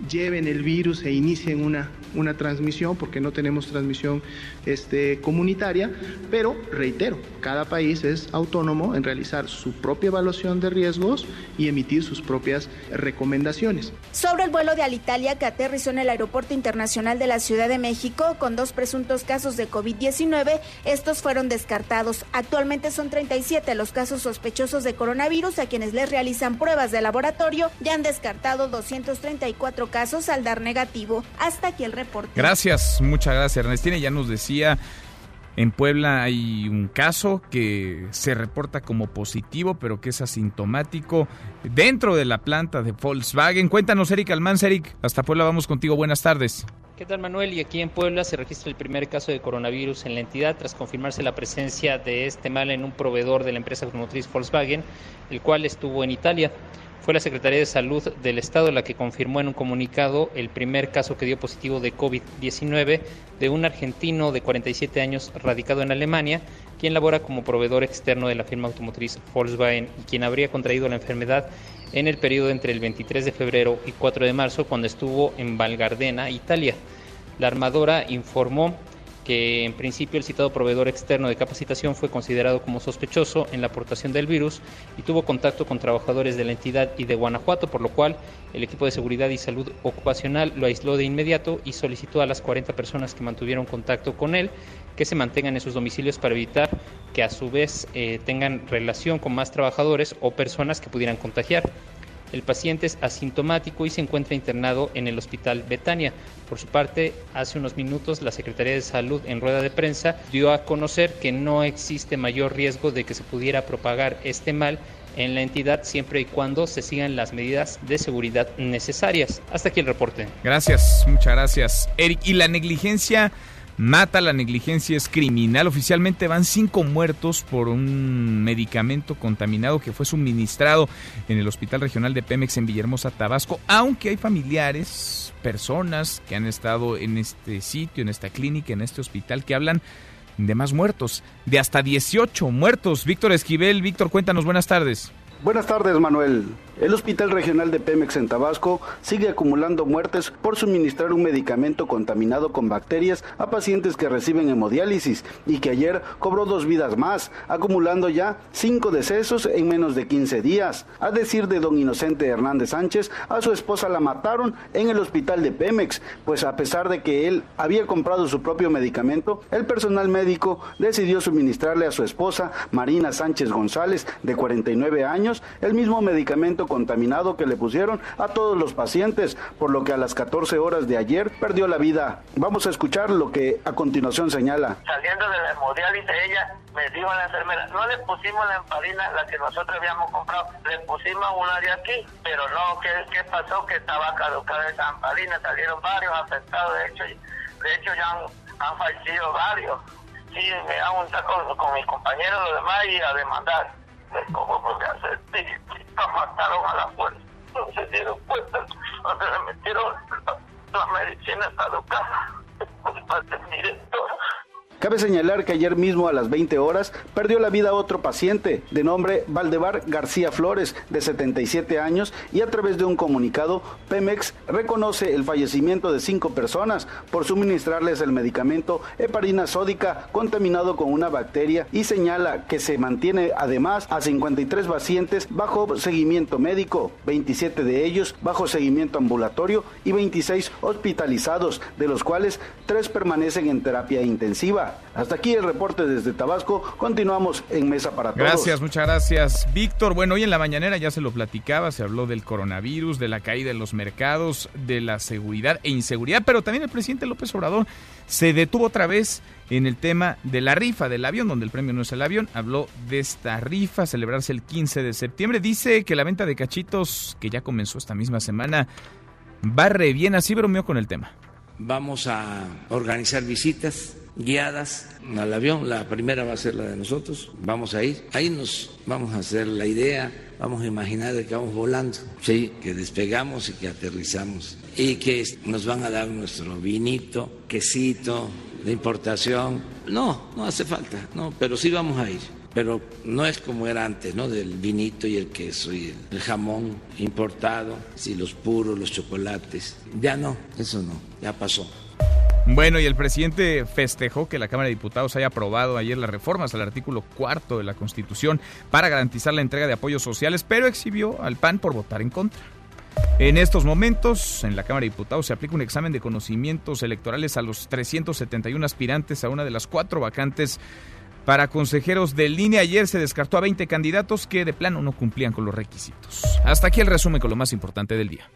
lleven el virus e inicien una, una transmisión, porque no tenemos transmisión este, comunitaria, pero reitero, cada país es autónomo en realizar su propia evaluación de riesgos y emitir sus propias recomendaciones. Sobre el vuelo de Alitalia que aterrizó en el Aeropuerto Internacional de la Ciudad de México con dos presuntos casos de COVID-19, estos fueron descartados. Actualmente son 37 los casos sospechosos de coronavirus a quienes les realizan pruebas de laboratorio y han descartado 234 casos al dar negativo. Hasta aquí el reporte. Gracias, muchas gracias Ernestina. Ya nos decía, en Puebla hay un caso que se reporta como positivo, pero que es asintomático dentro de la planta de Volkswagen. Cuéntanos, Eric Almanza. Eric, hasta Puebla vamos contigo. Buenas tardes. ¿Qué tal Manuel? Y aquí en Puebla se registra el primer caso de coronavirus en la entidad tras confirmarse la presencia de este mal en un proveedor de la empresa automotriz Volkswagen, el cual estuvo en Italia. Fue la Secretaría de Salud del Estado la que confirmó en un comunicado el primer caso que dio positivo de COVID-19 de un argentino de 47 años radicado en Alemania, quien labora como proveedor externo de la firma automotriz Volkswagen y quien habría contraído la enfermedad en el periodo entre el 23 de febrero y 4 de marzo cuando estuvo en Valgardena, Italia. La armadora informó que en principio el citado proveedor externo de capacitación fue considerado como sospechoso en la aportación del virus y tuvo contacto con trabajadores de la entidad y de Guanajuato, por lo cual el equipo de seguridad y salud ocupacional lo aisló de inmediato y solicitó a las 40 personas que mantuvieron contacto con él que se mantengan en sus domicilios para evitar que a su vez eh, tengan relación con más trabajadores o personas que pudieran contagiar. El paciente es asintomático y se encuentra internado en el Hospital Betania. Por su parte, hace unos minutos la Secretaría de Salud en rueda de prensa dio a conocer que no existe mayor riesgo de que se pudiera propagar este mal en la entidad siempre y cuando se sigan las medidas de seguridad necesarias. Hasta aquí el reporte. Gracias, muchas gracias, Eric. ¿Y la negligencia mata, la negligencia es criminal. Oficialmente van cinco muertos por un medicamento contaminado que fue suministrado en el Hospital Regional de Pemex en Villahermosa, Tabasco, aunque hay familiares, personas que han estado en este sitio, en esta clínica, en este hospital, que hablan de más muertos, de hasta 18 muertos. Víctor Esquivel, Víctor, cuéntanos, buenas tardes. Buenas tardes, Manuel. El Hospital Regional de Pemex en Tabasco sigue acumulando muertes por suministrar un medicamento contaminado con bacterias a pacientes que reciben hemodiálisis y que ayer cobró dos vidas más, acumulando ya cinco decesos en menos de 15 días. A decir de don Inocente Hernández Sánchez, a su esposa la mataron en el hospital de Pemex, pues a pesar de que él había comprado su propio medicamento, el personal médico decidió suministrarle a su esposa, Marina Sánchez González, de 49 años, el mismo medicamento contaminado que le pusieron a todos los pacientes, por lo que a las 14 horas de ayer perdió la vida. Vamos a escuchar lo que a continuación señala. Saliendo de la hemodiálisis, ella me dijo a la enfermera, no le pusimos la empalina, la que nosotros habíamos comprado, le pusimos una de aquí, pero no, ¿qué, qué pasó? Que estaba caducada esa empalina, salieron varios afectados, de hecho, de hecho ya han, fallecido varios. Sí, me han juntado con, con mis compañeros los demás y a demandar. ¿Cómo puede hacer? mataron a la fuerza. No se dieron cuenta, se le metieron la, la medicina caducada. Miren, Cabe señalar que ayer mismo a las 20 horas perdió la vida otro paciente de nombre Valdebar García Flores, de 77 años, y a través de un comunicado, Pemex reconoce el fallecimiento de cinco personas por suministrarles el medicamento heparina sódica contaminado con una bacteria y señala que se mantiene además a 53 pacientes bajo seguimiento médico, 27 de ellos bajo seguimiento ambulatorio y 26 hospitalizados, de los cuales tres permanecen en terapia intensiva. Hasta aquí el reporte desde Tabasco. Continuamos en Mesa para Todos. Gracias, muchas gracias, Víctor. Bueno, hoy en la mañanera ya se lo platicaba, se habló del coronavirus, de la caída de los mercados, de la seguridad e inseguridad, pero también el presidente López Obrador se detuvo otra vez en el tema de la rifa del avión, donde el premio no es el avión. Habló de esta rifa, celebrarse el 15 de septiembre. Dice que la venta de cachitos, que ya comenzó esta misma semana, va re bien. Así bromeó con el tema. Vamos a organizar visitas guiadas al avión. La primera va a ser la de nosotros. Vamos a ir. Ahí nos vamos a hacer la idea. Vamos a imaginar de que vamos volando. Sí, que despegamos y que aterrizamos. Y que nos van a dar nuestro vinito, quesito de importación. No, no hace falta. No, pero sí vamos a ir pero no es como era antes, ¿no? Del vinito y el queso y el, jamón importado, sí, los puros, los chocolates. Ya no, eso no, ya pasó. Bueno, y el presidente festejó que la Cámara de Diputados haya aprobado ayer las reformas al artículo cuarto de la Constitución para garantizar la entrega de apoyos sociales, pero exhibió al PAN por votar en contra. En estos momentos, en la Cámara de Diputados se aplica un examen de conocimientos electorales a los 371 aspirantes a una de las cuatro vacantes para consejeros de línea. Ayer se descartó a 20 candidatos que de plano no cumplían con los requisitos. Hasta aquí el resumen con lo más importante del día.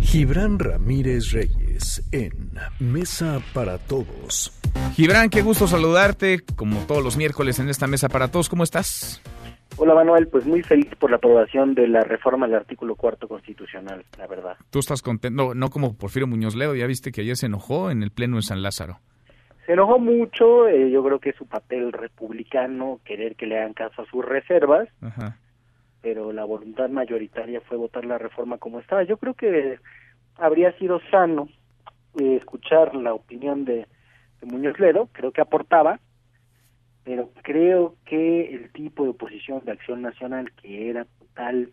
Gibran Ramírez Reyes en Mesa para Todos. Gibran, qué gusto saludarte, como todos los miércoles en esta Mesa para Todos. ¿Cómo estás? Hola Manuel, pues muy feliz por la aprobación de la reforma del artículo cuarto constitucional, la verdad. ¿Tú estás contento? No, no como Porfirio Muñoz Ledo, ya viste que ayer se enojó en el Pleno de San Lázaro. Se enojó mucho, eh, yo creo que es su papel republicano querer que le hagan caso a sus reservas. Ajá pero la voluntad mayoritaria fue votar la reforma como estaba. Yo creo que habría sido sano eh, escuchar la opinión de, de Muñoz Ledo, creo que aportaba, pero creo que el tipo de oposición de Acción Nacional que era total,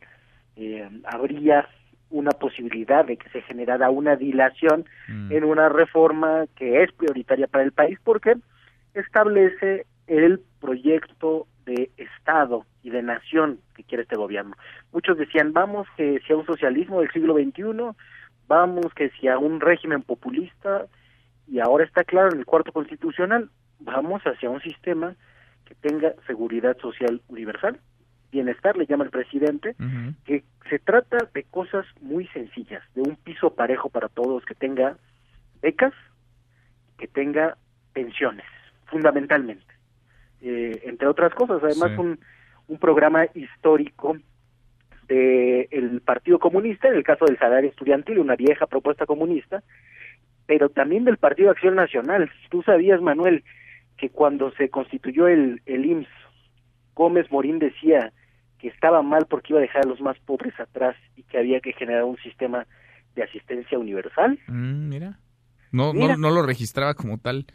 eh, habría una posibilidad de que se generara una dilación Mm. en una reforma que es prioritaria para el país porque establece el proyecto de Estado y de nación que quiere este gobierno. Muchos decían, vamos que sea un socialismo del siglo XXI, vamos que sea un régimen populista, y ahora está claro en el cuarto constitucional, vamos hacia un sistema que tenga seguridad social universal, bienestar, le llama el presidente, que se trata de cosas muy sencillas, de un piso parejo para todos, que tenga becas, que tenga pensiones, fundamentalmente. Eh, entre otras cosas, además Sí. un, un programa histórico del Partido Comunista, en el caso del salario estudiantil, una vieja propuesta comunista, pero también del Partido Acción Nacional. Tú sabías, Manuel, que cuando se constituyó el, el IMSS, Gómez Morín decía que estaba mal porque iba a dejar a los más pobres atrás y que había que generar un sistema de asistencia universal. Mm, mira. No, Mira. no, no lo registraba como tal.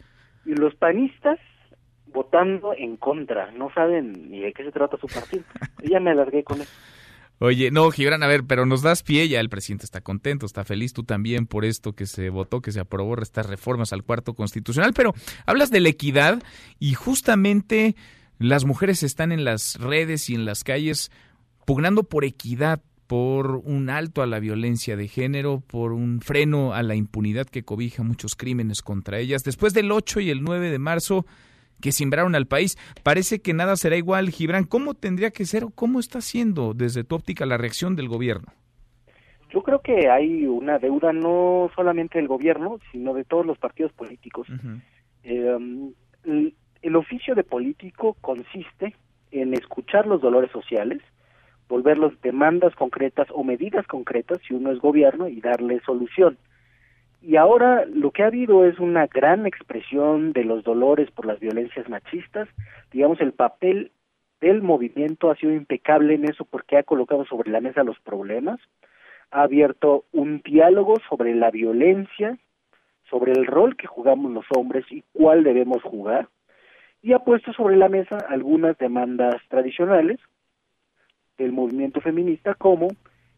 Y los panistas votando en contra, no saben ni de qué se trata su partido. Ya me alargué con eso. Oye, no, Gibran, a ver, pero nos das pie, ya el presidente está contento, está feliz, tú también por esto que se votó, que se aprobó estas reformas al cuarto constitucional, pero hablas de la equidad y justamente las mujeres están en las redes y en las calles pugnando por equidad, por un alto a la violencia de género, por un freno a la impunidad que cobija muchos crímenes contra ellas. Después del 8 y el 9 de marzo que simbraron al país, parece que nada será igual. Gibran, ¿cómo tendría que ser o cómo está siendo desde tu óptica la reacción del gobierno? Yo creo que hay una deuda no solamente del gobierno, sino de todos los partidos políticos. Eh, el, el oficio de político consiste en escuchar los dolores sociales, volverlos demandas concretas o medidas concretas si uno es gobierno y darle solución. Y ahora lo que ha habido es una gran expresión de los dolores por las violencias machistas. Digamos, el papel del movimiento ha sido impecable en eso porque ha colocado sobre la mesa los problemas, ha abierto un diálogo sobre la violencia, sobre el rol que jugamos los hombres y cuál debemos jugar, y ha puesto sobre la mesa algunas demandas tradicionales del movimiento feminista como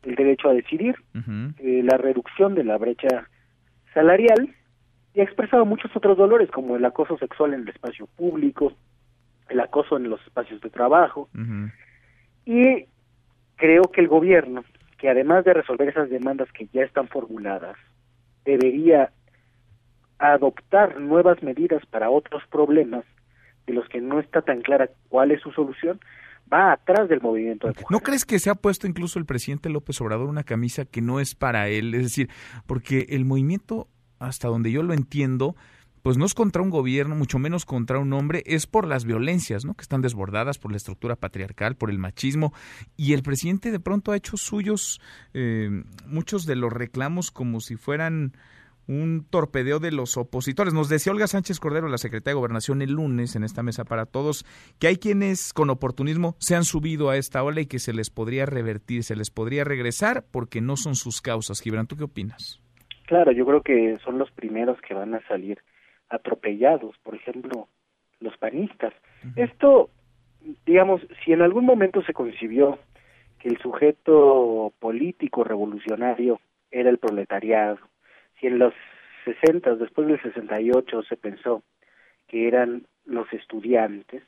el derecho a decidir, eh, la reducción de la brecha salarial y ha expresado muchos otros dolores como el acoso sexual en el espacio público, el acoso en los espacios de trabajo. Y creo que el gobierno, que además de resolver esas demandas que ya están formuladas, debería adoptar nuevas medidas para otros problemas de los que no está tan clara cuál es su solución, va atrás del movimiento de ¿No crees que se ha puesto incluso el presidente López Obrador una camisa que no es para él? Es decir, porque el movimiento, hasta donde yo lo entiendo, pues no es contra un gobierno, mucho menos contra un hombre, es por las violencias, ¿no? Que están desbordadas por la estructura patriarcal, por el machismo, y el presidente de pronto ha hecho suyos eh, muchos de los reclamos como si fueran un torpedeo de los opositores. Nos decía Olga Sánchez Cordero, la secretaria de Gobernación, el lunes en esta mesa para todos, que hay quienes con oportunismo se han subido a esta ola y que se les podría revertir, se les podría regresar porque no son sus causas. Gibran, ¿tú qué opinas? Claro, yo creo que son los primeros que van a salir atropellados, por ejemplo, los panistas. Esto, digamos, si en algún momento se concibió que el sujeto político revolucionario era el proletariado, si en los 60, después del 68, se pensó que eran los estudiantes,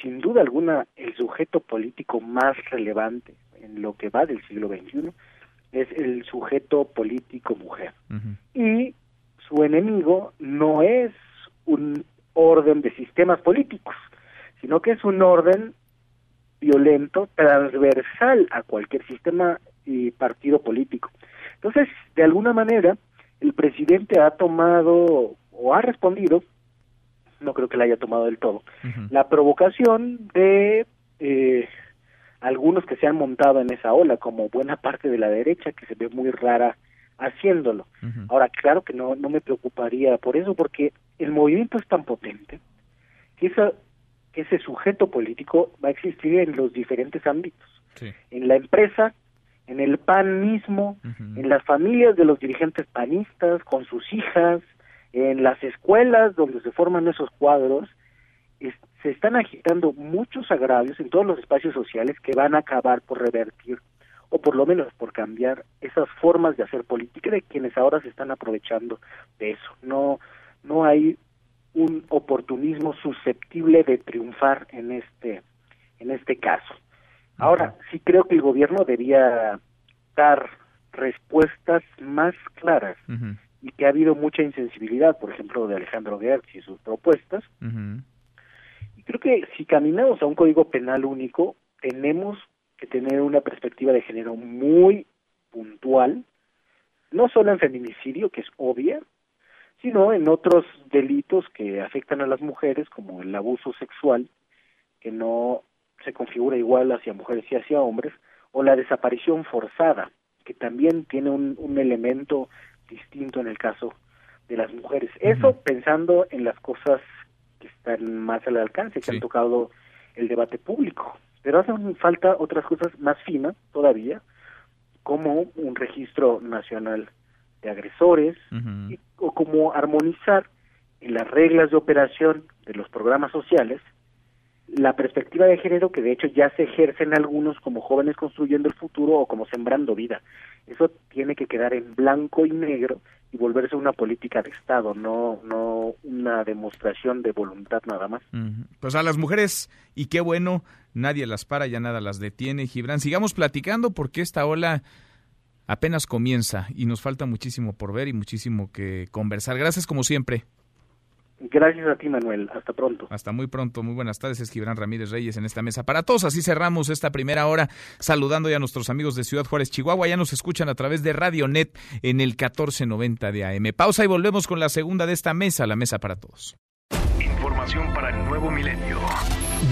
sin duda alguna el sujeto político más relevante en lo que va del siglo XXI es el sujeto político mujer. Y su enemigo no es un orden de sistemas políticos, sino que es un orden violento, transversal a cualquier sistema y partido político. Entonces, de alguna manera, el presidente ha tomado o ha respondido, no creo que la haya tomado del todo, la provocación de eh, algunos que se han montado en esa ola, como buena parte de la derecha, que se ve muy rara haciéndolo. Ahora, claro que no, no me preocuparía por eso, porque el movimiento es tan potente que, esa, que ese sujeto político va a existir en los diferentes ámbitos. en la empresa, en el PAN mismo, en las familias de los dirigentes panistas, con sus hijas, en las escuelas donde se forman esos cuadros, se están agitando muchos agravios en todos los espacios sociales que van a acabar por revertir o por lo menos por cambiar esas formas de hacer política de quienes ahora se están aprovechando de eso. No no hay un oportunismo susceptible de triunfar en este en este caso. Ahora, sí creo que el gobierno debía dar respuestas más claras y que ha habido mucha insensibilidad, por ejemplo, de Alejandro Gertz y sus propuestas. Y creo que si caminamos a un código penal único, tenemos que tener una perspectiva de género muy puntual, no solo en feminicidio, que es obvia, sino en otros delitos que afectan a las mujeres, como el abuso sexual, que no se configura igual hacia mujeres y hacia hombres, o la desaparición forzada, que también tiene un, un elemento distinto en el caso de las mujeres. Eso pensando en las cosas que están más al alcance, que han tocado el debate público. Pero hacen falta otras cosas más finas todavía, como un registro nacional de agresores, o como armonizar en las reglas de operación de los programas sociales la perspectiva de género que de hecho ya se ejerce en algunos como jóvenes construyendo el futuro o como sembrando vida. Eso tiene que quedar en blanco y negro y volverse una política de Estado, no, no una demostración de voluntad nada más. Pues a las mujeres, y qué bueno, nadie las para, ya nada las detiene. Gibran, sigamos platicando porque esta ola apenas comienza y nos falta muchísimo por ver y muchísimo que conversar. Gracias como siempre. Gracias a ti, Manuel. Hasta pronto. Hasta muy pronto. Muy buenas tardes. Es Gibran Ramírez Reyes en esta mesa. Para todos, así cerramos esta primera hora saludando ya a nuestros amigos de Ciudad Juárez, Chihuahua. Ya nos escuchan a través de Radio Net en el 1490 de AM. Pausa y volvemos con la segunda de esta mesa, la mesa para todos. Información para el nuevo milenio.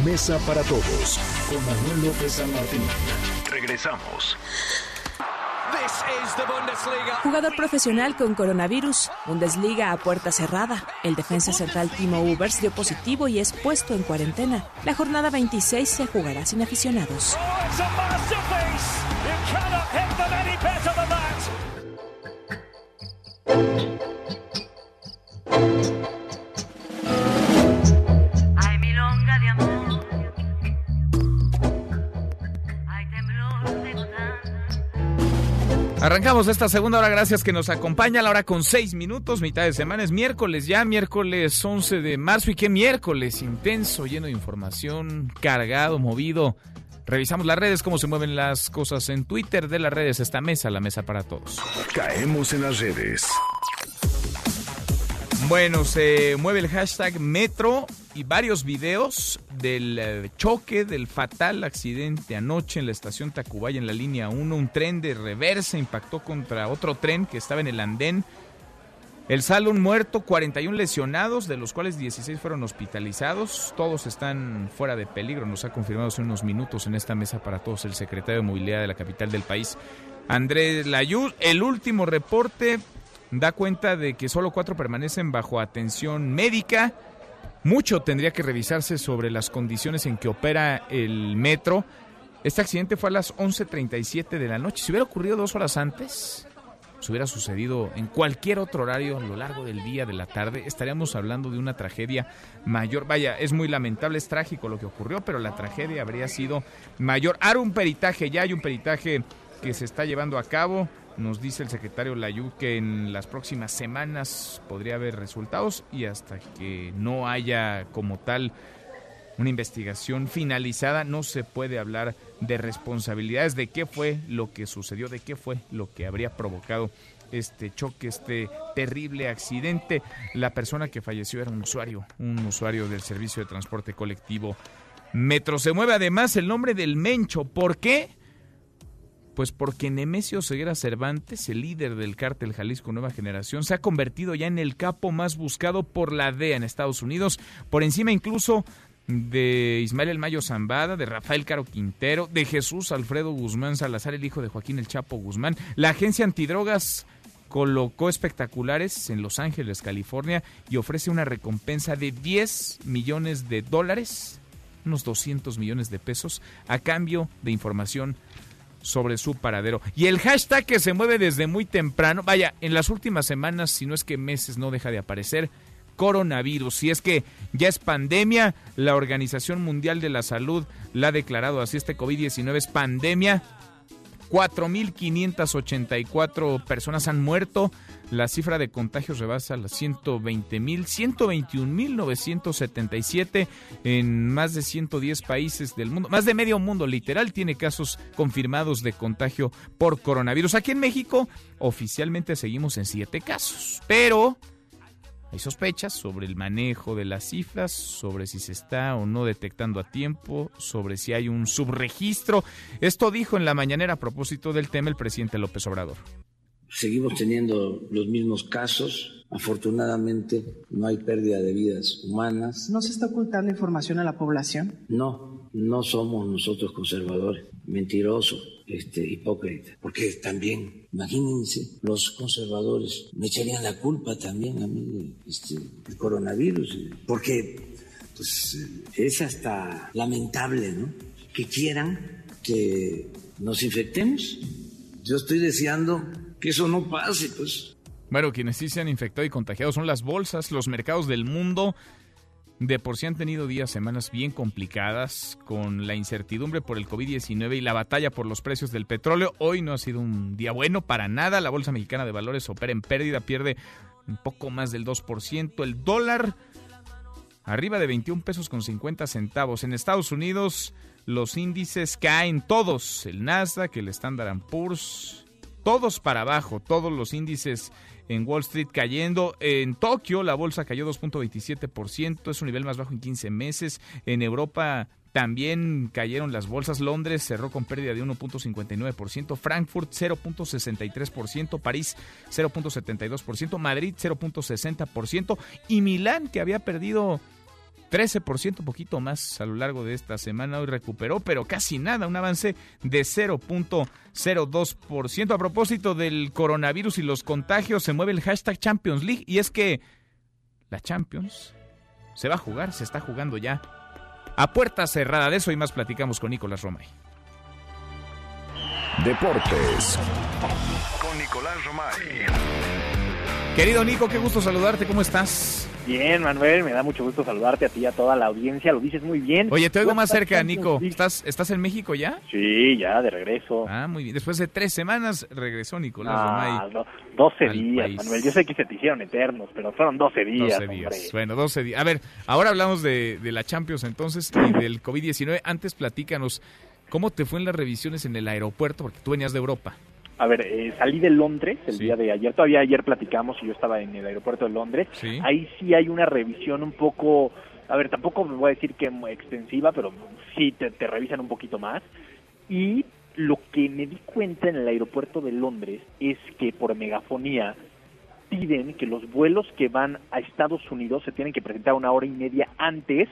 Mesa para todos con Manuel López San Martín. Regresamos. Jugador profesional con coronavirus, Bundesliga a puerta cerrada. El defensa central Timo Ubers dio positivo y es puesto en cuarentena. La jornada 26 se jugará sin aficionados. Arrancamos esta segunda hora, gracias que nos acompaña, la hora con seis minutos, mitad de semana, es miércoles ya, miércoles 11 de marzo y qué miércoles, intenso, lleno de información, cargado, movido. Revisamos las redes, cómo se mueven las cosas en Twitter de las redes, esta mesa, la mesa para todos. Caemos en las redes. Bueno, se mueve el hashtag Metro y varios videos del eh, choque, del fatal accidente anoche en la estación Tacubaya en la línea 1. Un tren de reversa impactó contra otro tren que estaba en el andén. El salón muerto, 41 lesionados, de los cuales 16 fueron hospitalizados. Todos están fuera de peligro, nos ha confirmado hace unos minutos en esta mesa para todos el secretario de Movilidad de la capital del país, Andrés Layud. El último reporte da cuenta de que solo cuatro permanecen bajo atención médica. Mucho tendría que revisarse sobre las condiciones en que opera el metro. Este accidente fue a las 11.37 de la noche. Si hubiera ocurrido dos horas antes, si hubiera sucedido en cualquier otro horario a lo largo del día, de la tarde, estaríamos hablando de una tragedia mayor. Vaya, es muy lamentable, es trágico lo que ocurrió, pero la tragedia habría sido mayor. Ahora un peritaje, ya hay un peritaje que se está llevando a cabo. Nos dice el secretario Layú que en las próximas semanas podría haber resultados y hasta que no haya como tal una investigación finalizada no se puede hablar de responsabilidades, de qué fue lo que sucedió, de qué fue lo que habría provocado este choque, este terrible accidente. La persona que falleció era un usuario, un usuario del servicio de transporte colectivo Metro. Se mueve además el nombre del Mencho. ¿Por qué? Pues porque Nemesio Ceguera Cervantes, el líder del cártel Jalisco Nueva Generación, se ha convertido ya en el capo más buscado por la DEA en Estados Unidos, por encima incluso de Ismael El Mayo Zambada, de Rafael Caro Quintero, de Jesús Alfredo Guzmán Salazar, el hijo de Joaquín El Chapo Guzmán. La agencia antidrogas colocó espectaculares en Los Ángeles, California, y ofrece una recompensa de 10 millones de dólares unos 200 millones de pesos, a cambio de información sobre su paradero. Y el hashtag que se mueve desde muy temprano, vaya, en las últimas semanas, si no es que meses, no deja de aparecer, coronavirus. Si es que ya es pandemia, la Organización Mundial de la Salud la ha declarado así, este COVID-19 es pandemia. 4.584 personas han muerto. La cifra de contagios rebasa las 120.000, 121.977 en más de 110 países del mundo. Más de medio mundo, literal, tiene casos confirmados de contagio por coronavirus. Aquí en México, oficialmente seguimos en 7 casos, pero hay sospechas sobre el manejo de las cifras, sobre si se está o no detectando a tiempo, sobre si hay un subregistro. Esto dijo en la mañanera a propósito del tema el presidente López Obrador. Seguimos teniendo los mismos casos. Afortunadamente no hay pérdida de vidas humanas. ¿No se está ocultando información a la población? No, no somos nosotros conservadores, mentirosos, este, hipócritas. Porque también, imagínense, los conservadores me echarían la culpa también a mí este, del coronavirus. Porque pues, es hasta lamentable, ¿no? Que quieran que nos infectemos. Yo estoy deseando que eso no pase, pues. Bueno, quienes sí se han infectado y contagiado son las bolsas, los mercados del mundo. De por sí han tenido días, semanas bien complicadas con la incertidumbre por el COVID-19 y la batalla por los precios del petróleo. Hoy no ha sido un día bueno para nada. La Bolsa Mexicana de Valores opera en pérdida, pierde un poco más del 2%. El dólar arriba de 21 pesos con 50 centavos. En Estados Unidos los índices caen todos. El Nasdaq, el Standard Poor's, todos para abajo. Todos los índices en Wall Street cayendo. En Tokio la bolsa cayó 2.27%, es un nivel más bajo en 15 meses. En Europa también cayeron las bolsas. Londres cerró con pérdida de 1.59%, Frankfurt 0.63%, París 0.72%, Madrid 0.60% y Milán que había perdido 13%, poquito más a lo largo de esta semana. Hoy recuperó, pero casi nada, un avance de 0.02%. A propósito del coronavirus y los contagios, se mueve el hashtag Champions League y es que la Champions se va a jugar, se está jugando ya a puerta cerrada. De eso y más platicamos con Nicolás Romay. Deportes con Nicolás Romay. Querido Nico, qué gusto saludarte, ¿cómo estás? Bien, Manuel, me da mucho gusto saludarte a ti y a toda la audiencia, lo dices muy bien. Oye, te oigo más cerca, Nico. ¿Estás, ¿Estás en México ya? Sí, ya, de regreso. Ah, muy bien. Después de tres semanas regresó Nicolás ah, Romay. 12 días, Manuel. Yo sé que se te hicieron eternos, pero fueron 12 días. 12 días. Bueno, 12 días. A ver, ahora hablamos de, de la Champions entonces y del COVID-19. Antes platícanos, ¿cómo te fue en las revisiones en el aeropuerto? Porque tú venías de Europa. A ver, eh, salí de Londres el día de ayer, todavía ayer platicamos y yo estaba en el aeropuerto de Londres. Ahí sí hay una revisión un poco, a ver, tampoco me voy a decir que extensiva, pero sí te, te revisan un poquito más. Y lo que me di cuenta en el aeropuerto de Londres es que por megafonía piden que los vuelos que van a Estados Unidos se tienen que presentar una hora y media antes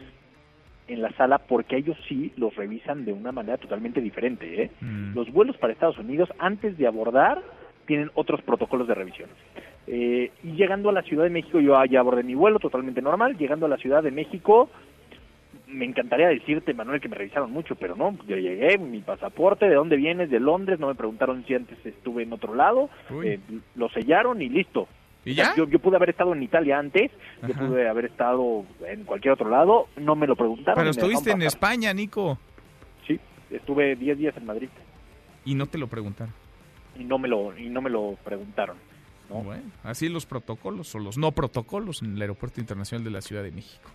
en la sala porque ellos sí los revisan de una manera totalmente diferente. ¿eh? Mm. Los vuelos para Estados Unidos antes de abordar tienen otros protocolos de revisión. Eh, y llegando a la Ciudad de México, yo ya abordé mi vuelo totalmente normal. Llegando a la Ciudad de México, me encantaría decirte, Manuel, que me revisaron mucho, pero no, yo llegué, mi pasaporte, ¿de dónde vienes? De Londres, no me preguntaron si antes estuve en otro lado, eh, lo sellaron y listo. ¿Y ya? Yo, yo pude haber estado en Italia antes, yo pude haber estado en cualquier otro lado, no me lo preguntaron. Pero estuviste en. España, Nico. Sí, estuve 10 días en Madrid Y no te lo preguntaron. y no me lo y no me lo preguntaron. Bueno, así los protocolos o los no protocolos en el Aeropuerto Internacional de la Ciudad de México.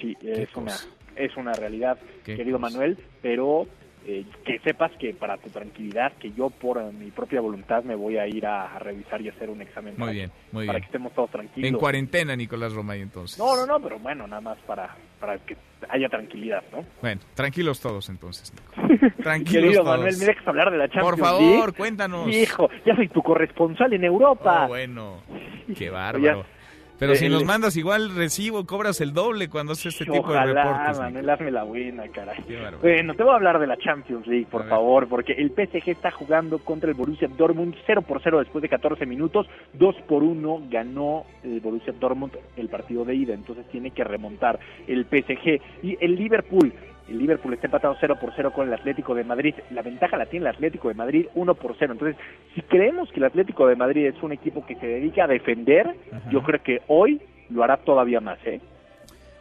Sí, es una es una realidad, querido cosa. Manuel, pero eh, que sepas que para tu tranquilidad, que yo por mi propia voluntad me voy a ir a, a revisar y hacer un examen Muy para, bien, muy para bien. que estemos todos tranquilos. En cuarentena, Nicolás Romay, entonces. No, no, no, pero bueno, nada más para, para que haya tranquilidad, ¿no? Bueno, tranquilos todos entonces, Nico. Tranquilos Querido todos. Manuel, me dejas hablar de la Champions Por favor, League? cuéntanos. Hijo, ya soy tu corresponsal en Europa. Oh, bueno, qué bárbaro. Pero Eh, si nos mandas igual recibo, cobras el doble cuando haces este tipo de reportes. Manuel, hazme la buena, caray. Bueno, te voy a hablar de la Champions League, por favor, porque el PSG está jugando contra el Borussia Dortmund 0 por 0 después de 14 minutos, 2 por 1 ganó el Borussia Dortmund el partido de ida, entonces tiene que remontar el PSG y el Liverpool el Liverpool está empatado 0 por 0 con el Atlético de Madrid. La ventaja la tiene el Atlético de Madrid 1 por 0. Entonces, si creemos que el Atlético de Madrid es un equipo que se dedica a defender, yo creo que hoy lo hará todavía más, ¿eh?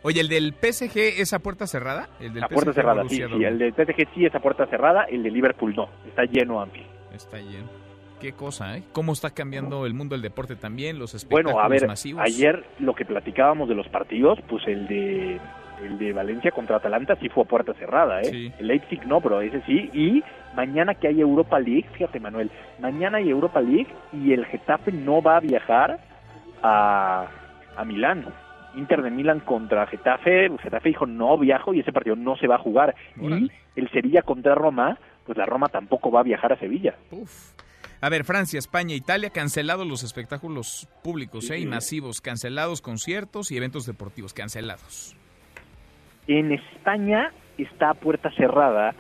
Oye, ¿el del PSG es a puerta cerrada? El del puerta PSG cerrada, sí, sí. El del PSG sí es a puerta cerrada, el de Liverpool no. Está lleno Anfield. Está lleno. Qué cosa, ¿eh? ¿Cómo está cambiando el mundo del deporte también? Los espectáculos Bueno, a ver, masivos. ayer lo que platicábamos de los partidos, pues el de el de Valencia contra Atalanta sí fue a puerta cerrada, ¿eh? Sí. El Leipzig no, pero ese sí. Y mañana que hay Europa League, fíjate Manuel, mañana hay Europa League y el Getafe no va a viajar a, a Milán. Inter de Milán contra Getafe, el Getafe dijo no viajo y ese partido no se va a jugar. Y el Sevilla contra Roma, pues la Roma tampoco va a viajar a Sevilla. A ver, Francia, España, Italia, cancelados los espectáculos públicos ¿eh? y masivos, cancelados conciertos y eventos deportivos, cancelados. En España está a puerta cerrada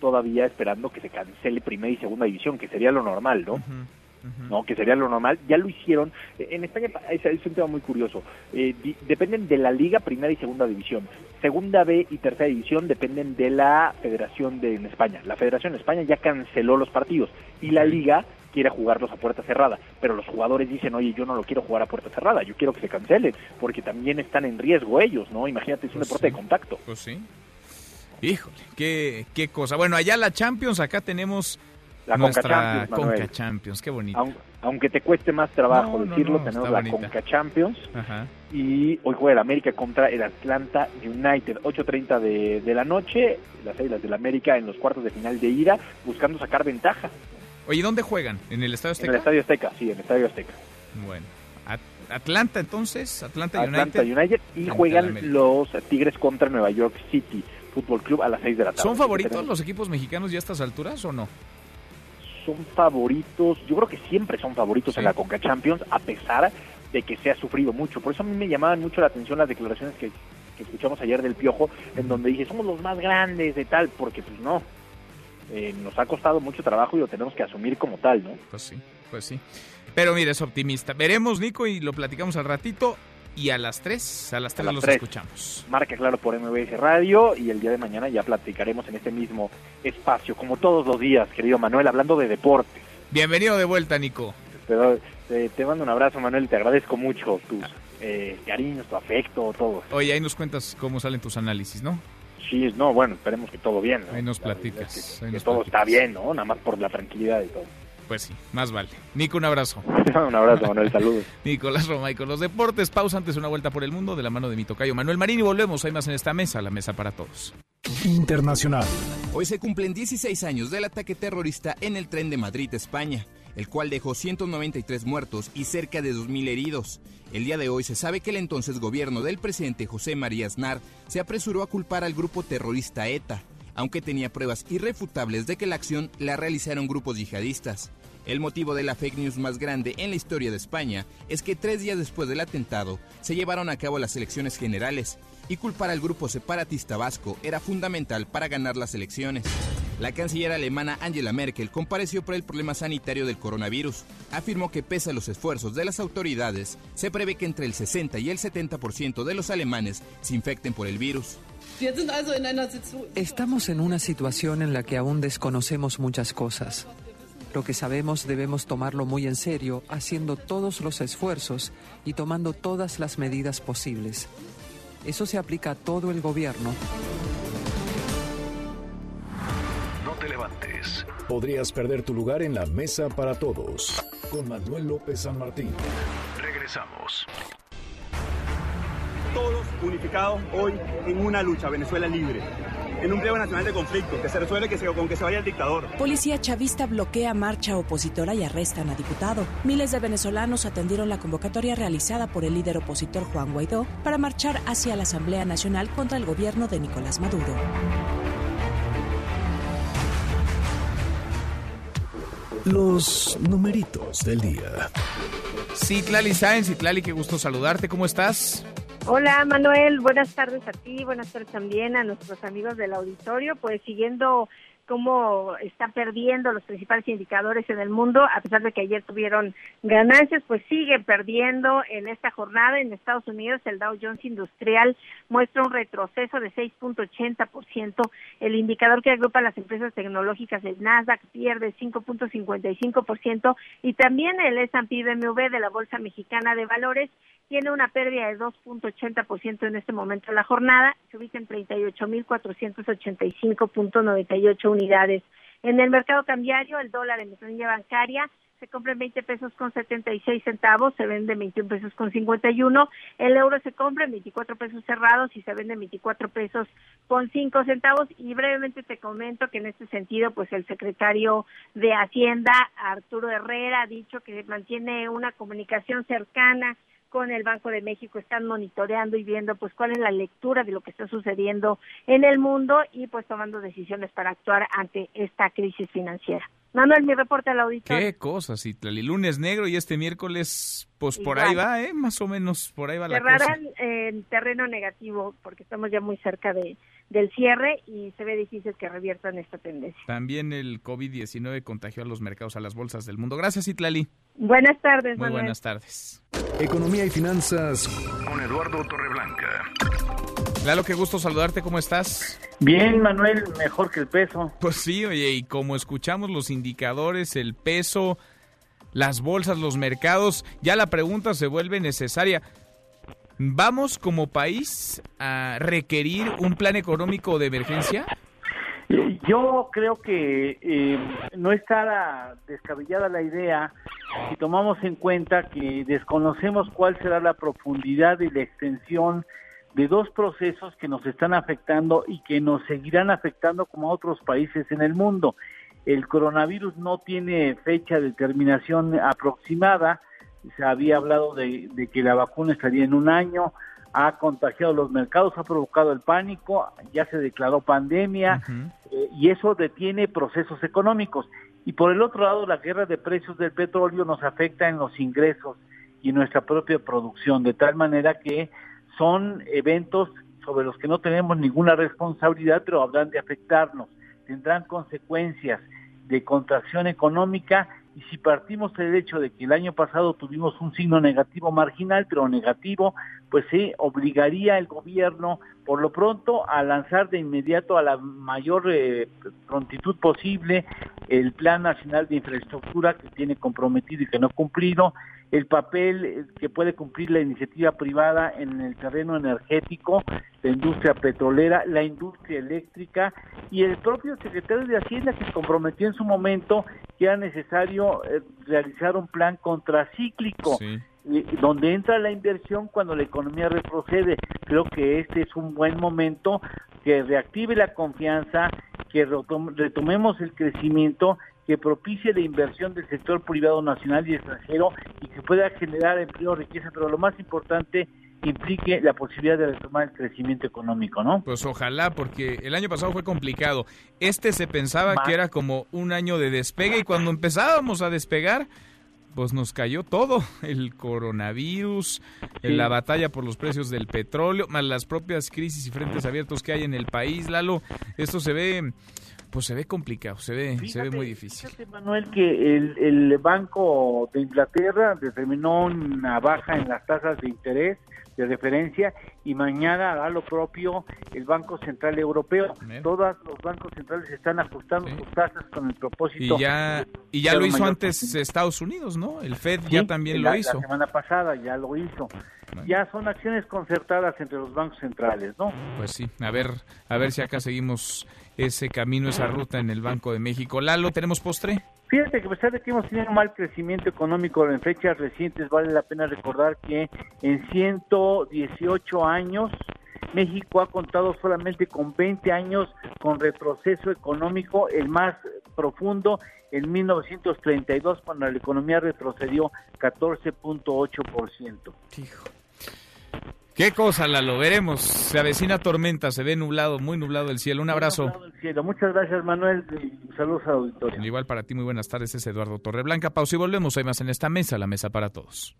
todavía esperando que se cancele primera y segunda división, que sería lo normal, ¿no? No, que sería lo normal. Ya lo hicieron. En España es, es un tema muy curioso. Eh, di- dependen de la liga primera y segunda división. Segunda B y tercera división dependen de la federación de en España. La federación en España ya canceló los partidos y la liga quiere jugarlos a puerta cerrada. Pero los jugadores dicen, oye, yo no lo quiero jugar a puerta cerrada, yo quiero que se cancelen, porque también están en riesgo ellos, ¿no? Imagínate, es un Pues deporte sí. de contacto. Pues sí. Híjole, qué, qué cosa. Bueno, allá la Champions, acá tenemos La Conca Champions, Manuel. Conca Champions, qué bonito. Aun- aunque te cueste más trabajo No, decirlo, no, tenemos la bonita. Conca Champions Ajá. y hoy juega el América contra el Atlanta United, 8.30 de, de la noche, las Águilas del América en los cuartos de final de ida, buscando sacar ventaja Oye, ¿dónde juegan? ¿En el Estadio en Azteca? el Estadio Azteca, sí, en el Estadio Azteca. Bueno, At- Atlanta entonces, Atlanta, Atlanta United. United, y juegan los Tigres contra Nueva York City Fútbol Club a las 6 de la tarde. ¿Son favoritos los equipos mexicanos ya a estas alturas o no? son favoritos, yo creo que siempre son favoritos en la Conca Champions, a pesar de que se ha sufrido mucho. Por eso a mí me llamaban mucho la atención las declaraciones que, que escuchamos ayer del Piojo, en donde dice, somos los más grandes de tal, porque pues no, Eh, nos ha costado mucho trabajo y lo tenemos que asumir como tal, ¿no? Pues sí, pues sí. Pero mira, es optimista. Veremos, Nico, y lo platicamos al ratito. Y a las 3, a las 3 las los escuchamos. Marca claro por MBS Radio y el día de mañana ya platicaremos en este mismo espacio, como todos los días, querido Manuel, hablando de deportes. Bienvenido de vuelta, Nico. Te, te mando un abrazo, Manuel, te agradezco mucho tus eh, cariños, tu afecto, todo. Oye, ahí nos cuentas cómo salen tus análisis, ¿no? Sí, no, bueno, esperemos que todo bien. ¿no? Ahí nos platicas. es que- ahí que nos todo platicas. está bien, ¿no? Nada más por la tranquilidad y todo. Pues sí, más vale. Nico, un abrazo. un abrazo, Manuel, saludos. Nicolás Romay con los deportes. Pausa antes de una vuelta por el mundo de la mano de mi tocayo Manuel Marín y volvemos. Hay más en esta mesa, la mesa para todos. Internacional. Hoy se cumplen 16 años del ataque terrorista en el tren de Madrid, España, el cual dejó 193 muertos y cerca de 2.000 heridos. El día de hoy se sabe que el entonces gobierno del presidente José María Aznar se apresuró a culpar al grupo terrorista ETA, aunque tenía pruebas irrefutables de que la acción la realizaron grupos yihadistas. El motivo de la fake news más grande en la historia de España es que tres días después del atentado se llevaron a cabo las elecciones generales y culpar al grupo separatista vasco era fundamental para ganar las elecciones. La canciller alemana Angela Merkel compareció por el problema sanitario del coronavirus. Afirmó que pese a los esfuerzos de las autoridades, se prevé que entre el 60 y el 70% de los alemanes se infecten por el virus. Estamos en una situación en la que aún desconocemos muchas cosas. Lo que sabemos debemos tomarlo muy en serio, haciendo todos los esfuerzos y tomando todas las medidas posibles. Eso se aplica a todo el gobierno. No te levantes. Podrías perder tu lugar en la mesa para todos. Con Manuel López San Martín. Regresamos. Todos unificados hoy en una lucha, Venezuela libre, en un pliego nacional de conflicto, que se resuelve que se, con que se vaya el dictador. Policía chavista bloquea marcha opositora y arrestan a diputado. Miles de venezolanos atendieron la convocatoria realizada por el líder opositor Juan Guaidó para marchar hacia la Asamblea Nacional contra el gobierno de Nicolás Maduro. Los numeritos del día. Citlali Sáenz, Citlali, qué gusto saludarte. ¿Cómo estás? Hola Manuel, buenas tardes a ti, buenas tardes también a nuestros amigos del auditorio, pues siguiendo cómo está perdiendo los principales indicadores en el mundo, a pesar de que ayer tuvieron ganancias, pues sigue perdiendo en esta jornada. En Estados Unidos el Dow Jones Industrial muestra un retroceso de 6.80%. El indicador que agrupa las empresas tecnológicas, el Nasdaq, pierde 5.55% y también el S&P BMW de la Bolsa Mexicana de Valores tiene una pérdida de 2.80% en este momento de la jornada, se ubica en 38.485.98 unidades. En el mercado cambiario, el dólar en ventanilla bancaria se compra en 20 pesos con 76 centavos, se vende en 21 pesos con 51, el euro se compra en 24 pesos cerrados y se vende en 24 pesos con 5 centavos y brevemente te comento que en este sentido pues el secretario de Hacienda Arturo Herrera ha dicho que mantiene una comunicación cercana con el Banco de México están monitoreando y viendo pues cuál es la lectura de lo que está sucediendo en el mundo y pues tomando decisiones para actuar ante esta crisis financiera. Manuel, mi reporte al auditor. Qué cosas, y el lunes negro y este miércoles, pues por ahí va, ¿eh? Más o menos por ahí va la cosa. Cerrarán en terreno negativo porque estamos ya muy cerca de, del cierre y se ve difícil que reviertan esta tendencia. También el COVID-19 contagió a los mercados, a las bolsas del mundo. Gracias, Itlali. Buenas tardes, Muy buenas tardes. Economía y finanzas con Eduardo Torreblanca. Lalo, qué gusto saludarte, ¿cómo estás? Bien, Manuel, mejor que el peso. Pues sí, oye, y como escuchamos los indicadores, el peso, las bolsas, los mercados, ya la pregunta se vuelve necesaria. ¿Vamos como país a requerir un plan económico de emergencia? Eh, Yo creo que eh, no está descabellada la idea si tomamos en cuenta que desconocemos cuál será la profundidad y la extensión de dos procesos que nos están afectando y que nos seguirán afectando como a otros países en el mundo. El coronavirus no tiene fecha de terminación aproximada, se había hablado de, de que la vacuna estaría en un año, ha contagiado los mercados, ha provocado el pánico, ya se declaró pandemia eh, y eso detiene procesos económicos. Y por el otro lado, la guerra de precios del petróleo nos afecta en los ingresos y nuestra propia producción, de tal manera que son eventos sobre los que no tenemos ninguna responsabilidad, pero habrán de afectarnos, tendrán consecuencias de contracción económica y si partimos del hecho de que el año pasado tuvimos un signo negativo marginal, pero negativo, pues se obligaría el gobierno por lo pronto a lanzar de inmediato a la mayor eh, prontitud posible el Plan Nacional de Infraestructura que tiene comprometido y que no ha cumplido, el papel eh, que puede cumplir la iniciativa privada en el terreno energético, la industria petrolera, la industria eléctrica y el propio secretario de Hacienda que comprometió en su momento que era necesario eh, realizar un plan contracíclico. eh, donde entra la inversión cuando la economía retrocede. Creo que este es un buen momento que reactive la confianza, que retom- retomemos el crecimiento, que propicie la inversión del sector privado nacional y extranjero y que pueda generar empleo, riqueza, pero lo más importante implique la posibilidad de retomar el crecimiento económico, ¿no? Pues ojalá, porque el año pasado fue complicado. Este se pensaba que era como un año de despegue y cuando empezábamos a despegar, pues nos cayó todo. El coronavirus, Sí. la batalla por los precios del petróleo, más las propias crisis y frentes abiertos que hay en el país. Lalo, esto se ve, pues se ve complicado, se ve, se ve muy difícil. Fíjate, Manuel, que el, el Banco de Inglaterra determinó una baja en las tasas de interés de referencia y mañana hará lo propio el Banco Central Europeo. Todos los bancos centrales están ajustando sus tasas con el propósito Y ya, y ya lo hizo antes Estados Unidos, ¿no? El Fed ya también la- lo hizo. La semana pasada ya lo hizo. Ya son acciones concertadas entre los bancos centrales, ¿no? Pues sí, a ver, a ver si acá seguimos ese camino, esa ruta en el Banco de México. Lalo, ¿tenemos postre? Fíjate que a pesar de que hemos tenido un mal crecimiento económico en fechas recientes, vale la pena recordar que en 118 años México ha contado solamente con 20 años con retroceso económico, el más profundo en 1932 cuando la economía retrocedió 14.8%. ¿Qué cosa, Lalo? Veremos. Se avecina tormenta, se ve nublado, muy nublado el cielo. Un abrazo. el cielo. Muchas gracias Manuel y saludos al auditorio. Igual para ti, muy buenas tardes. Es Eduardo Torreblanca. Pausa y volvemos. Hay más en esta mesa, la mesa para todos.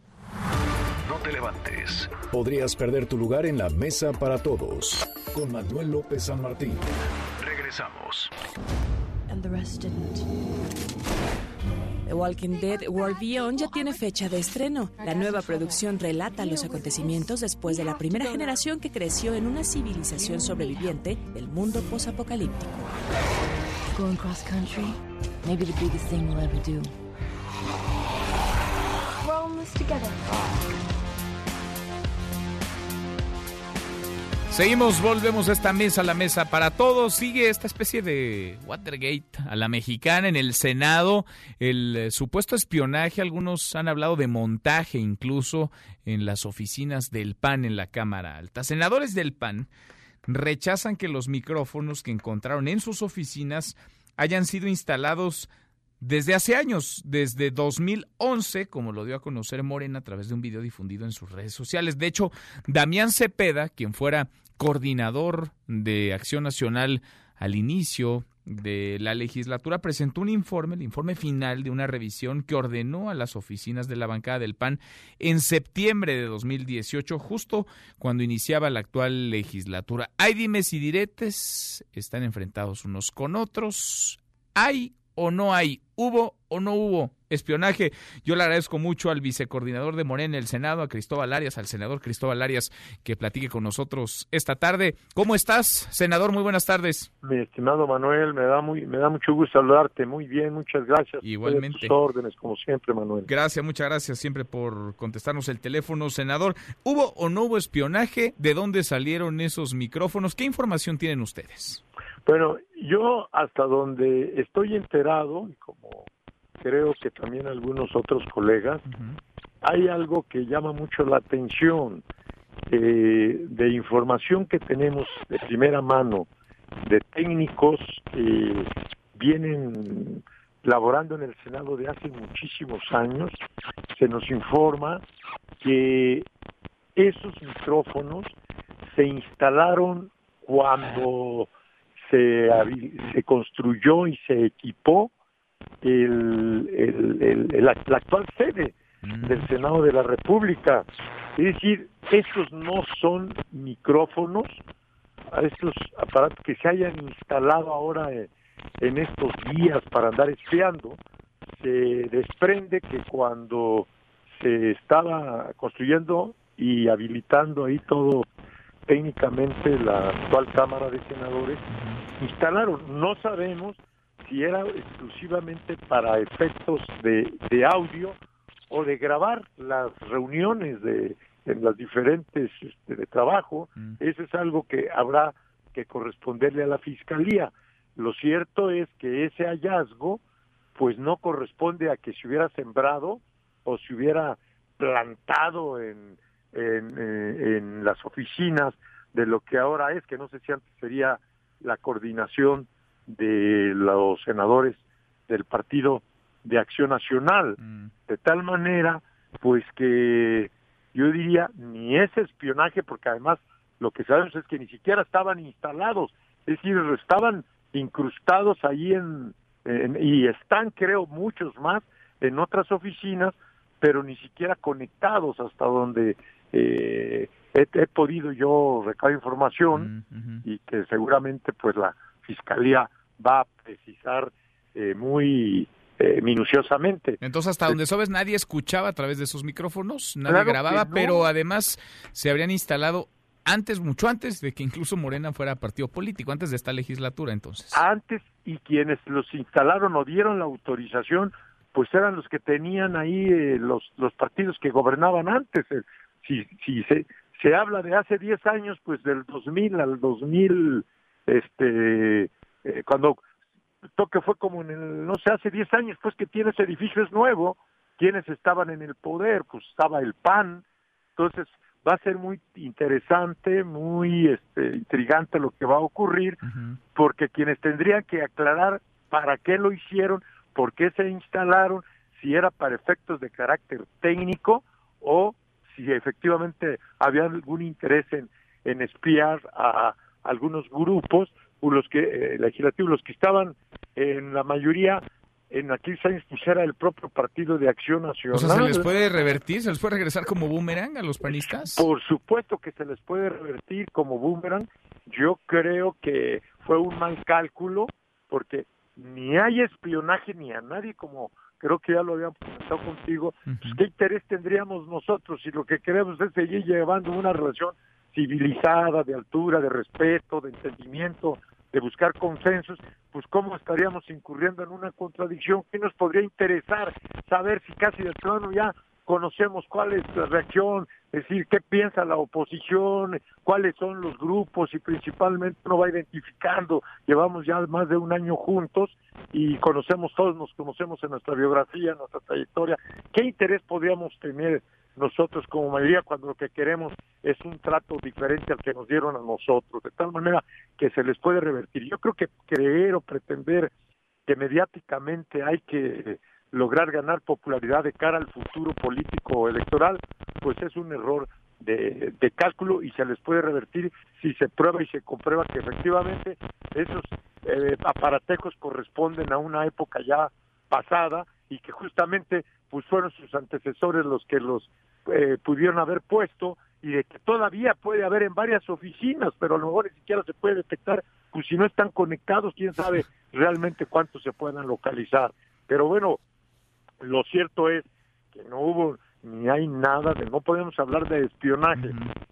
No te levantes. Podrías perder tu lugar en la mesa para todos. Con Manuel López San Martín. Regresamos. and the rest didn't. The Walking Dead World Beyond ya tiene fecha de estreno. La nueva producción relata los acontecimientos después de la primera generación que creció en una civilización sobreviviente del mundo posapocalíptico. Going cross country, maybe the biggest thing we'll ever do. We're all in this together. Seguimos, volvemos a esta mesa, la mesa para todos. Sigue esta especie de Watergate a la mexicana en el Senado. El eh, supuesto espionaje, algunos han hablado de montaje incluso en las oficinas del PAN en la Cámara Alta. Senadores del PAN rechazan que los micrófonos que encontraron en sus oficinas hayan sido instalados desde hace años, desde 2011, como lo dio a conocer Morena a través de un video difundido en sus redes sociales. De hecho, Damián Cepeda, quien fuera coordinador de Acción Nacional al inicio de la legislatura, presentó un informe, el informe final de una revisión que ordenó a las oficinas de la bancada del PAN en septiembre de 2018, justo cuando iniciaba la actual legislatura. Hay dimes y diretes, están enfrentados unos con otros. Hay o no hay, hubo o no hubo espionaje. Yo le agradezco mucho al vicecoordinador de Morena en el Senado, a Cristóbal Arias, al senador Cristóbal Arias, que platique con nosotros esta tarde. ¿Cómo estás, senador? Muy buenas tardes. Mi estimado Manuel, me da muy, me da mucho gusto saludarte. Muy bien, muchas gracias. Igualmente. Tus órdenes, como siempre, Manuel. Gracias, muchas gracias siempre por contestarnos el teléfono, senador. ¿Hubo o no hubo espionaje? ¿De dónde salieron esos micrófonos? ¿Qué información tienen ustedes? Bueno, yo hasta donde estoy enterado, y como creo que también algunos otros colegas, hay algo que llama mucho la atención eh, de información que tenemos de primera mano de técnicos que vienen laborando en el Senado de hace muchísimos años, se nos informa que esos micrófonos se instalaron cuando se, se construyó y se equipó el, el, la actual sede del Senado de la República. Es decir, estos no son micrófonos, estos aparatos que se hayan instalado ahora en estos días para andar espiando, se desprende que cuando se estaba construyendo y habilitando ahí todo técnicamente la actual Cámara de Senadores, instalaron, no sabemos si era exclusivamente para efectos de, de audio o de grabar las reuniones de en las diferentes este, de trabajo, eso es algo que habrá que corresponderle a la fiscalía. Lo cierto es que ese hallazgo pues no corresponde a que se hubiera sembrado o se hubiera plantado en, en, eh, en las oficinas de lo que ahora es, que no sé si antes sería la coordinación de los senadores del Partido de Acción Nacional, de tal manera, pues que yo diría, ni ese espionaje, porque además lo que sabemos es que ni siquiera estaban instalados, es decir, estaban incrustados ahí en, y están, creo, muchos más en otras oficinas, pero ni siquiera conectados hasta donde eh, he, podido yo recabar información y que seguramente pues la fiscalía va a precisar eh, muy eh, minuciosamente. Entonces, hasta donde sabes, nadie escuchaba a través de esos micrófonos, nadie grababa, pero además se habrían instalado antes, mucho antes de que incluso Morena fuera partido político, antes de esta legislatura entonces. Antes, y quienes los instalaron o dieron la autorización, pues eran los que tenían ahí eh, los, los partidos que gobernaban antes. Si si se, se habla de hace 10 años, pues del 2000 al 2000, este, eh, cuando toque fue como en el, no sé, hace 10 años, pues que tiene ese edificio es nuevo, quienes estaban en el poder, pues estaba el PAN, entonces va a ser muy interesante, muy este, intrigante lo que va a ocurrir, porque quienes tendrían que aclarar para qué lo hicieron, por qué se instalaron, si era para efectos de carácter técnico o si efectivamente había algún interés en, en espiar a algunos grupos, los que eh, legislativos, los que estaban en la mayoría en aquellos años pues era el propio Partido de Acción Nacional. O sea, ¿se les puede revertir? ¿Se les puede regresar como boomerang a los panistas? Por supuesto que se les puede revertir como boomerang. Yo creo que fue un mal cálculo porque ni hay espionaje ni a nadie como creo que ya lo habían comentado contigo, pues, ¿qué interés tendríamos nosotros si lo que queremos es seguir llevando una relación civilizada, de altura, de respeto, de entendimiento, de buscar consensos, pues cómo estaríamos incurriendo en una contradicción, ¿qué nos podría interesar saber si casi de plano ya conocemos cuál es la reacción, es decir, qué piensa la oposición, cuáles son los grupos y principalmente uno va identificando, llevamos ya más de un año juntos y conocemos todos, nos conocemos en nuestra biografía, en nuestra trayectoria, ¿qué interés podríamos tener nosotros como mayoría cuando lo que queremos es un trato diferente al que nos dieron a nosotros, de tal manera que se les puede revertir? Yo creo que creer o pretender que mediáticamente hay que lograr ganar popularidad de cara al futuro político electoral, pues es un error de, cálculo y se les puede revertir si se prueba y se comprueba que efectivamente esos eh, aparatejos corresponden a una época ya pasada y que justamente pues fueron sus antecesores los que los eh, pudieron haber puesto y de que todavía puede haber en varias oficinas, pero a lo mejor ni siquiera se puede detectar, pues si no están conectados, quién sabe realmente cuántos se puedan localizar. Pero bueno, lo cierto es que no hubo ni hay nada de, no podemos hablar de espionaje,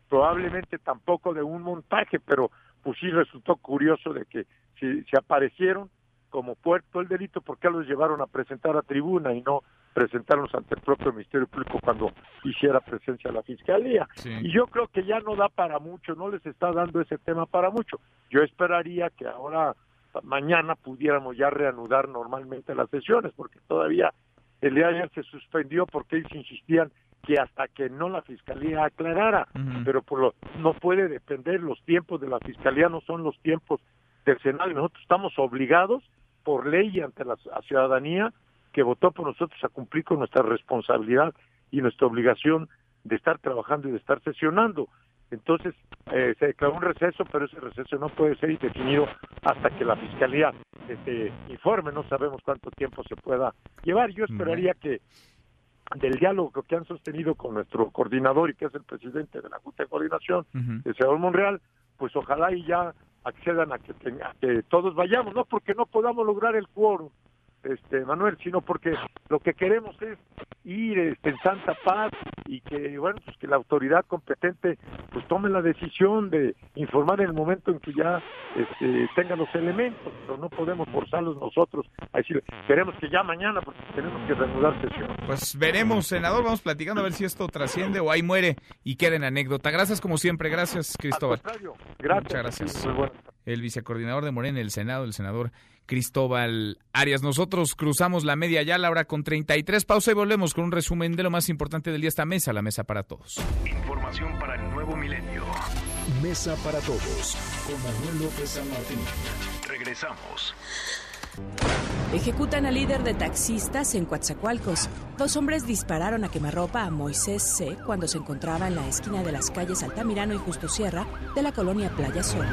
probablemente tampoco de un montaje, pero pues sí resultó curioso de que si se aparecieron como puerto el delito, ¿por qué los llevaron a presentar a tribuna y no presentarlos ante el propio Ministerio Público cuando hiciera presencia la Fiscalía? Y yo creo que ya no da para mucho, no les está dando ese tema para mucho. Yo esperaría que ahora, mañana, pudiéramos ya reanudar normalmente las sesiones, porque todavía el día de ayer se suspendió porque ellos insistían que hasta que no la fiscalía aclarara, pero por lo, no puede depender los tiempos de la fiscalía, no son los tiempos del Senado, y nosotros estamos obligados por ley ante la ciudadanía que votó por nosotros a cumplir con nuestra responsabilidad y nuestra obligación de estar trabajando y de estar sesionando. Entonces, eh, se declaró un receso, pero ese receso no puede ser indefinido hasta que la Fiscalía este, informe. No sabemos cuánto tiempo se pueda llevar. Yo esperaría que del diálogo que han sostenido con nuestro coordinador y que es el presidente de la Junta de Coordinación, el señor Monreal, pues ojalá y ya accedan a que, a que todos vayamos, no porque no podamos lograr el quórum, este Manuel, sino porque lo que queremos es ir este, en santa paz y que bueno pues que la autoridad competente pues tome la decisión de informar en el momento en que ya este, tenga los elementos, pero no podemos forzarlos nosotros a decir queremos que ya mañana porque tenemos que reanudar sesión. Pues veremos, senador, vamos platicando a ver si esto trasciende o ahí muere y queda en anécdota. Gracias como siempre, gracias Cristóbal. Gracias. Muchas gracias. El vicecoordinador de Morena, el Senado, el senador Cristóbal Arias. Nosotros cruzamos la media ya, la hora con 33. Pausa y volvemos con un resumen de lo más importante del día. Esta mesa, la mesa para todos. Información para el nuevo milenio. Mesa para todos con Manuel López San Martín. Regresamos. Ejecutan al líder de taxistas en Coatzacoalcos. Dos hombres dispararon a quemarropa a Moisés C. cuando se encontraba en la esquina de las calles Altamirano y Justo Sierra de la colonia Playa Sol.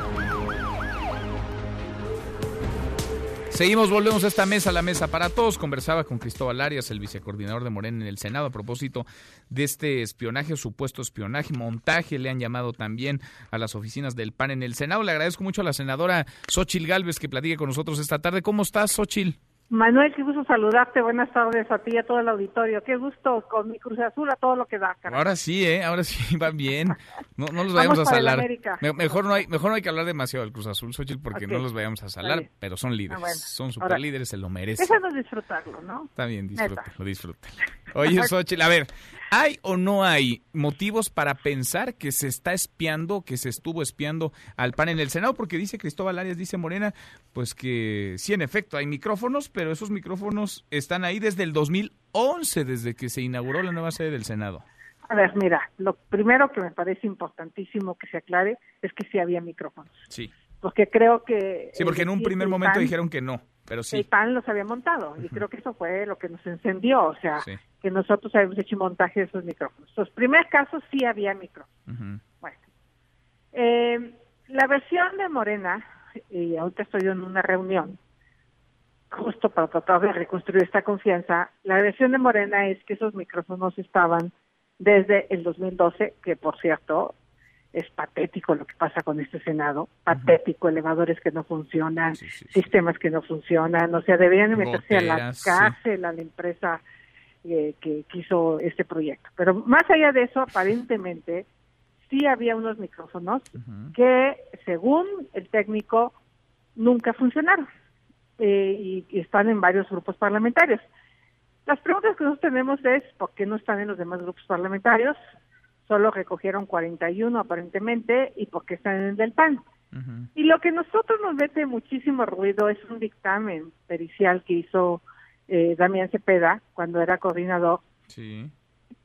Seguimos, volvemos a esta mesa, la mesa para todos. Conversaba con Cristóbal Arias, el vicecoordinador de Morena en el Senado, a propósito de este espionaje, supuesto espionaje, montaje, le han llamado también a las oficinas del PAN en el Senado. Le agradezco mucho a la senadora Xochil Gálvez que platique con nosotros esta tarde. ¿Cómo estás, Xochil? Manuel, qué gusto saludarte. Buenas tardes a ti y a todo el auditorio. Qué gusto con mi Cruz Azul a todo lo que da. Ahora sí, ¿eh? Ahora sí va bien. No, no los vayamos a salar. mejor, no hay, mejor no hay que hablar demasiado del Cruz Azul, Xochitl, porque no los vayamos a salar, pero son líderes. Ah, son super líderes, se lo merecen. Déjanos disfrutarlo, ¿no? Está bien, disfrútalo, disfrútalo. Oye, Xochitl, a ver, ¿Hay o no hay motivos para pensar que se está espiando, que se estuvo espiando al PAN en el Senado? Porque dice Cristóbal Arias, dice Morena, pues que sí, en efecto, hay micrófonos, pero esos micrófonos están ahí desde el 2011, desde que se inauguró la nueva sede del Senado. A ver, mira, lo primero que me parece importantísimo que se aclare es que sí había micrófonos. Sí. Porque creo que... Sí, porque en un primer momento dijeron que no, pero sí. El PAN los había montado y creo que eso fue lo que nos encendió, o sea, que nosotros habíamos hecho montaje de esos micrófonos. Los primeros casos sí había micrófonos. Bueno, eh, la versión de Morena, y ahorita estoy en una reunión, justo para tratar de reconstruir esta confianza, la versión de Morena es que esos micrófonos estaban desde el 2012, que por cierto, es patético lo que pasa con este Senado, patético, elevadores que no funcionan, sistemas que no funcionan, o sea, deberían meterse a la cárcel a la empresa eh, que quiso este proyecto. Pero más allá de eso, aparentemente sí había unos micrófonos que, según el técnico, nunca funcionaron eh, y, están en varios grupos parlamentarios. Las preguntas que nosotros tenemos es por qué no están en los demás grupos parlamentarios, solo recogieron 41 aparentemente y por qué están en el del PAN. Y lo que nosotros nos mete muchísimo ruido es un dictamen pericial que hizo eh, Damián Cepeda cuando era coordinador,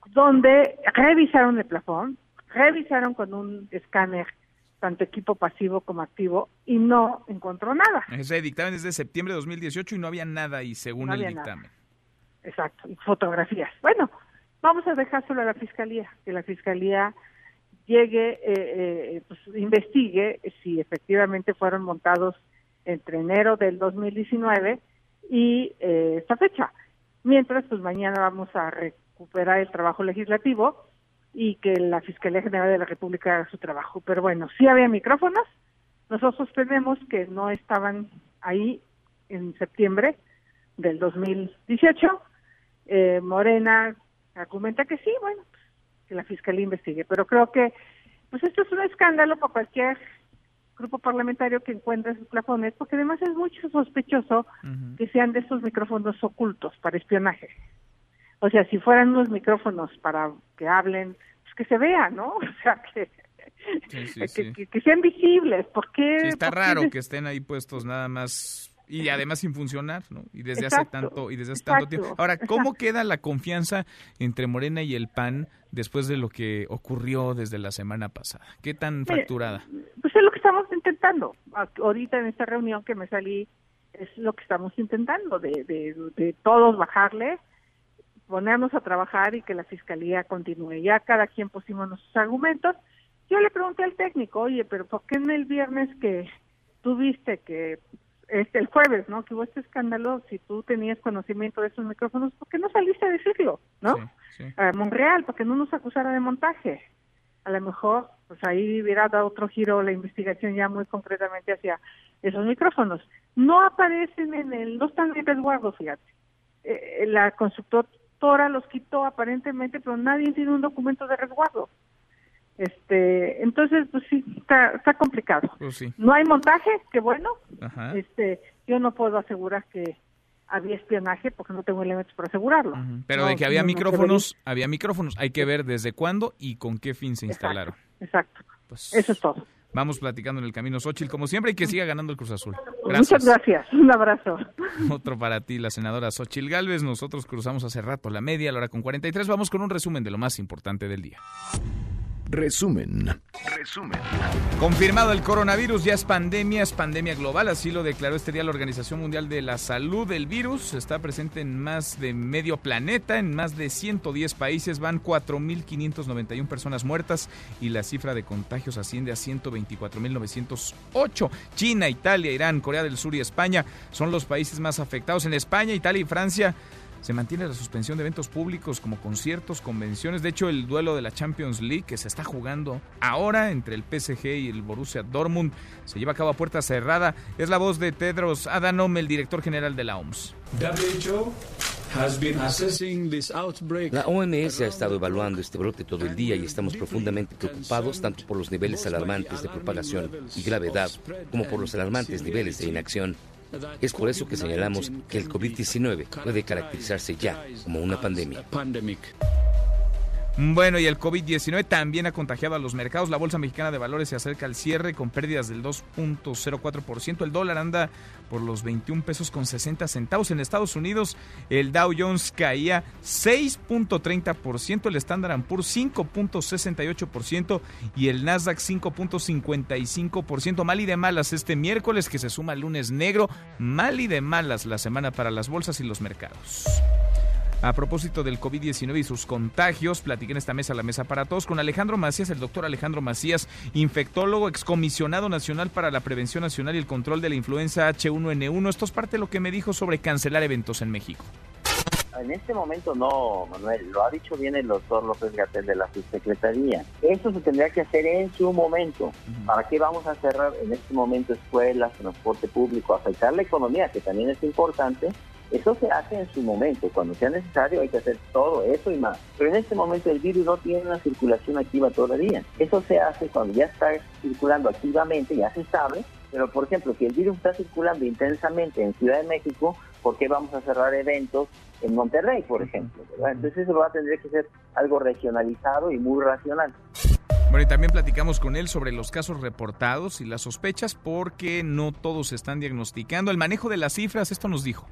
donde revisaron el plafón, revisaron con un escáner tanto equipo pasivo como activo y no encontró nada. Ese dictamen es de septiembre de 2018 y no había nada ahí según el dictamen. Exacto, y fotografías. Bueno, vamos a dejárselo a la fiscalía, que la fiscalía llegue, eh, eh, pues, investigue si efectivamente fueron montados entre enero del 2019 y eh, esta fecha. Mientras, pues mañana vamos a recuperar el trabajo legislativo y que la Fiscalía General de la República haga su trabajo. Pero bueno, sí había micrófonos. Nosotros sostenemos que no estaban ahí en septiembre del 2018. Eh, Morena argumenta que sí, bueno, que la Fiscalía investigue. Pero creo que pues esto es un escándalo para cualquier grupo parlamentario que encuentre esos plafones, porque además es mucho sospechoso que sean de esos micrófonos ocultos para espionaje. O sea, si fueran unos micrófonos para que hablen, pues que se vean, ¿no? O sea, que, que, sean visibles. ¿Por qué? está raro que estén ahí puestos nada más y además sin funcionar, ¿no? Y desde hace tanto y desde hace tanto tiempo. Ahora, ¿cómo queda la confianza entre Morena y el PAN después de lo que ocurrió desde la semana pasada? ¿Qué tan fracturada? Pues es lo que estamos intentando. Ahorita en esta reunión que me salí es lo que estamos intentando de, de, de todos bajarle ponernos a trabajar y que la fiscalía continúe. Ya cada quien pusimos nuestros argumentos. Yo le pregunté al técnico, oye, pero ¿por qué en el viernes que tuviste que, este, el jueves, ¿no? Que hubo este escándalo, si tú tenías conocimiento de esos micrófonos, ¿por qué no saliste a decirlo, ¿no? A Monreal, para que no nos acusara de montaje. A lo mejor, pues ahí hubiera dado otro giro la investigación ya muy concretamente hacia esos micrófonos. No aparecen en el, no están en resguardo, fíjate. Eh, la constructora los quitó aparentemente, pero nadie tiene un documento de resguardo. Este, entonces, pues sí, está, complicado. Pues no hay montaje, qué bueno. Este, yo no puedo asegurar que había espionaje porque no tengo elementos para asegurarlo. Pero de que había micrófonos, había micrófonos. Hay que ver desde cuándo y con qué fin se instalaron. Exacto. Pues Eso es todo. Vamos platicando en el camino, Xochitl, como siempre, y que siga ganando el Cruz Azul. Muchas gracias. Un abrazo. Otro para ti, la senadora Xochitl Galvez. Nosotros cruzamos hace rato la media, la hora con 43. Vamos con un resumen de lo más importante del día. Resumen. Resumen. Confirmado el coronavirus, ya es pandemia, es pandemia global, así lo declaró este día la Organización Mundial de la Salud. El virus está presente en más de medio planeta, en más de 110 países, van 4.591 personas muertas y la cifra de contagios asciende a 124.908. China, Italia, Irán, Corea del Sur y España son los países más afectados. En España, Italia y Francia se mantiene la suspensión de eventos públicos como conciertos, convenciones. De hecho, el duelo de la Champions League que se está jugando ahora entre el PSG y el Borussia Dortmund se lleva a cabo a puerta cerrada. Es la voz de Tedros Adhanom, el director general de la OMS. La OMS ha estado evaluando este brote todo el día y estamos profundamente preocupados tanto por los niveles alarmantes de propagación y gravedad como por los alarmantes niveles de inacción. Es por eso que señalamos que el COVID-19 puede caracterizarse ya como una pandemia. Bueno, y el COVID-19 también ha contagiado a los mercados. La Bolsa Mexicana de Valores se acerca al cierre con pérdidas del 2.04%. El dólar anda por los 21 pesos con 60 centavos. En Estados Unidos, el Dow Jones caía 6.30%, el Standard Poor's 5.68% y el Nasdaq 5.55%. Mal y de malas este miércoles que se suma el lunes negro. Mal y de malas la semana para las bolsas y los mercados. A propósito del COVID-19 y sus contagios, platiqué en esta mesa, la mesa para todos, con Alejandro Macías, el doctor Alejandro Macías, infectólogo, excomisionado nacional para la prevención nacional y el control de la influenza H1N1. Esto es parte de lo que me dijo sobre cancelar eventos en México. en este momento no, Manuel, lo ha dicho bien el doctor López Gatel de la subsecretaría. Eso se tendría que hacer en su momento. ¿Para qué vamos a cerrar en este momento escuelas, transporte público, afectar la economía, que también es importante? Eso se hace en su momento, cuando sea necesario hay que hacer todo eso y más. Pero en este momento el virus no tiene una circulación activa todavía. Eso se hace cuando ya está circulando activamente, ya se sabe, pero por ejemplo, si el virus está circulando intensamente en Ciudad de México, ¿por qué vamos a cerrar eventos en Monterrey, por ejemplo? Entonces eso va a tener que ser algo regionalizado y muy racional. Bueno, y también platicamos con él sobre los casos reportados y las sospechas porque no todos están diagnosticando. El manejo de las cifras, esto nos dijo.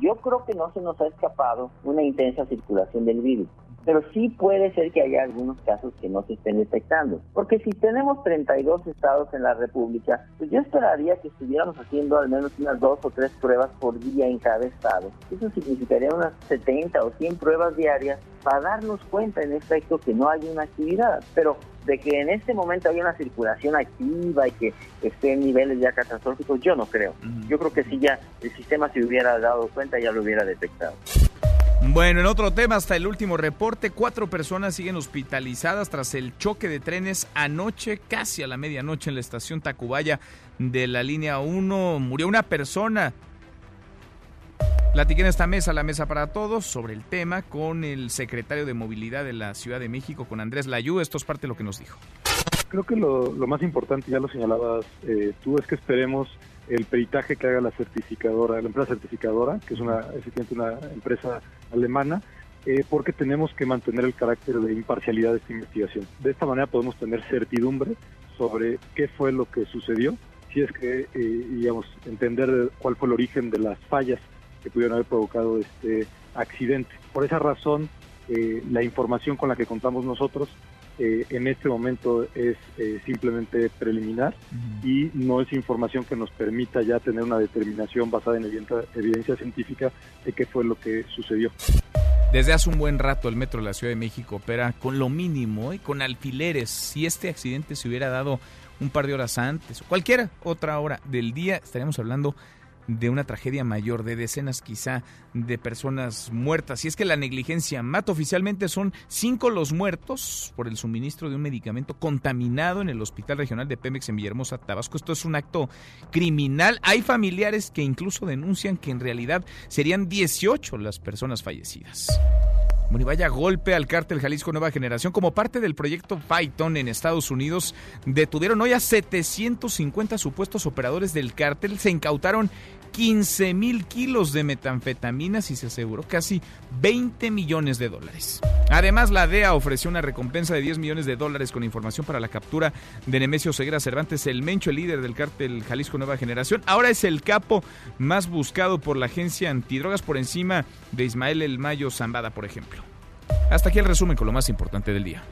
Yo creo que no se nos ha escapado una intensa circulación del virus, pero sí puede ser que haya algunos casos que no se estén detectando. Porque si tenemos 32 estados en la República, pues yo esperaría que estuviéramos haciendo al menos unas dos o tres pruebas por día en cada estado. Eso significaría unas 70 o 100 pruebas diarias para darnos cuenta en efecto que no hay una actividad. Pero de que en este momento hay una circulación activa y que esté en niveles ya catastróficos, yo no creo. Yo creo que si ya el sistema se hubiera dado cuenta, ya lo hubiera detectado. Bueno, en otro tema, hasta el último reporte, cuatro personas siguen hospitalizadas tras el choque de trenes anoche, casi a la medianoche en la estación Tacubaya de la línea 1. Murió una persona. Platiqué en esta mesa, la mesa para todos, sobre el tema con el secretario de Movilidad de la Ciudad de México, con Andrés Layú. Esto es parte de lo que nos dijo. Creo que lo, más importante, ya lo señalabas eh, tú, es que esperemos el peritaje que haga la certificadora, la empresa certificadora, que es una, una empresa alemana, eh, porque tenemos que mantener el carácter de imparcialidad de esta investigación. De esta manera podemos tener certidumbre sobre qué fue lo que sucedió, si es que, eh, digamos, entender cuál fue el origen de las fallas que pudieron haber provocado este accidente. Por esa razón, eh, la información con la que contamos nosotros eh, en este momento es eh, simplemente preliminar y no es información que nos permita ya tener una determinación basada en evidencia, evidencia científica de qué fue lo que sucedió. Desde hace un buen rato el Metro de la Ciudad de México opera con lo mínimo y con alfileres. Si este accidente se hubiera dado un par de horas antes o cualquier otra hora del día, estaríamos hablando de una tragedia mayor, de decenas quizá de personas muertas. Y es que la negligencia mata. Oficialmente son cinco los muertos por el suministro de un medicamento contaminado en el Hospital Regional de Pemex en Villahermosa, Tabasco. Esto es un acto criminal. Hay familiares que incluso denuncian que en realidad serían 18 las personas fallecidas. Bueno, golpe al cártel Jalisco Nueva Generación. Como parte del proyecto Python en Estados Unidos, detuvieron hoy a 750 supuestos operadores del cártel. Se incautaron 15 mil kilos de metanfetaminas y se aseguró casi 20 millones de dólares. Además, la DEA ofreció una recompensa de 10 millones de dólares con información para la captura de Nemesio Ceguera Cervantes, el mencho, el líder del cártel Jalisco Nueva Generación. Ahora es el capo más buscado por la agencia antidrogas por encima de Ismael El Mayo Zambada, por ejemplo. Hasta aquí el resumen con lo más importante del día.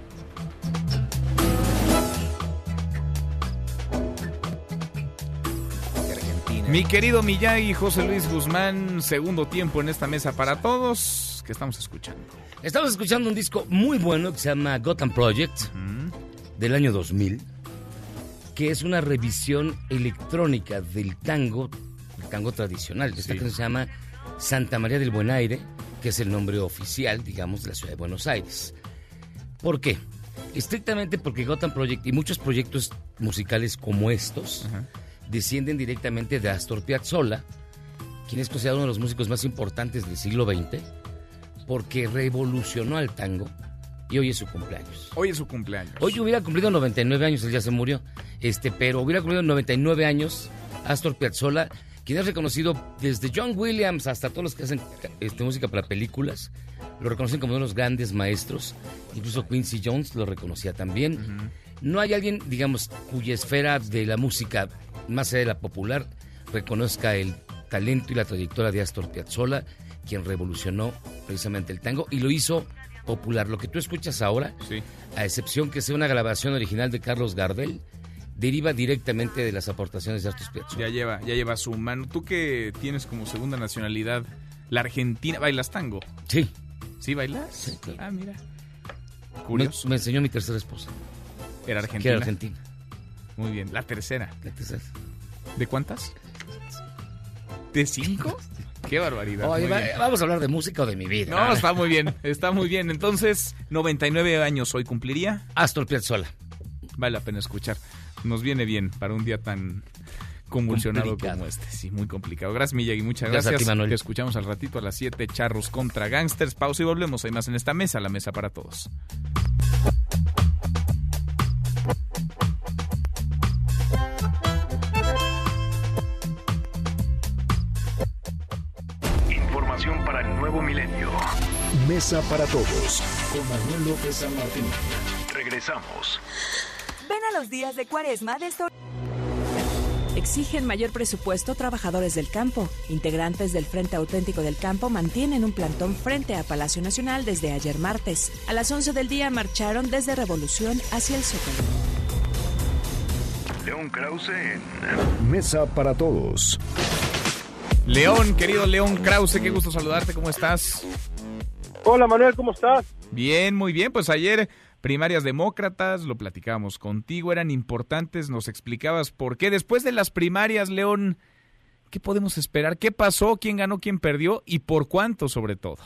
Mi querido Miyagi, José Luis Guzmán, segundo tiempo en esta mesa para todos. ¿Qué estamos escuchando? Estamos escuchando un disco muy bueno que se llama Gotham Project del año 2000, que es una revisión electrónica del tango, el tango tradicional. Esta canción se llama Santa María del Buen Aire, que es el nombre oficial, digamos, de la ciudad de Buenos Aires. ¿Por qué? Estrictamente porque Gotham Project y muchos proyectos musicales como estos descienden directamente de Astor Piazzolla, quien es considerado uno de los músicos más importantes del siglo XX, porque revolucionó al tango y hoy es su cumpleaños. Hoy es su cumpleaños. Hoy hubiera cumplido 99 años, él ya se murió, este, pero hubiera cumplido 99 años Astor Piazzolla, quien es reconocido desde John Williams hasta todos los que hacen este, música para películas, lo reconocen como uno de los grandes maestros, incluso Quincy Jones lo reconocía también. No hay alguien, digamos, cuya esfera de la música más allá de la popular, reconozca el talento y la trayectoria de Astor Piazzolla, quien revolucionó precisamente el tango y lo hizo popular. Lo que tú escuchas ahora, a excepción que sea una grabación original de Carlos Gardel, deriva directamente de las aportaciones de Astor Piazzolla. Ya lleva, ya lleva su mano. Tú que tienes como segunda nacionalidad la Argentina, ¿bailas tango? Sí. ¿Sí bailas? Sí, Ah, mira. Curioso. Me, enseñó mi tercera esposa. Era argentina. Que era argentina. Muy bien, la tercera. La tercera. ¿De cuántas? ¿De cinco? Qué barbaridad. vamos a hablar de música o de mi vida. No, está muy bien, está muy bien. Entonces, 99 años hoy cumpliría. Astor Piazzolla. Vale la pena escuchar. Nos viene bien para un día tan convulsionado como este. Sí, muy complicado. Gracias, Miyagi. Muchas gracias. gracias a ti, Que escuchamos al ratito a las 7, Charros contra Gangsters. Pausa y volvemos. Hay más en esta mesa, la mesa para todos. Mesa para todos. Con Manuel López San Martín. Regresamos. Ven a los días de cuaresma de esto. Exigen mayor presupuesto trabajadores del campo. Integrantes del Frente Auténtico del Campo mantienen un plantón frente a Palacio Nacional desde ayer martes. A las 11 del día marcharon desde Revolución hacia el Zócalo. León Krause en Mesa para Todos. León, querido León Krause, qué gusto saludarte, ¿cómo estás? Hola Manuel, ¿cómo estás? Bien, muy bien, pues ayer primarias demócratas, lo platicábamos contigo, eran importantes, nos explicabas por qué. Después de las primarias, León, ¿qué podemos esperar? ¿Qué pasó? ¿Quién ganó? ¿Quién perdió? ¿Y por cuánto sobre todo?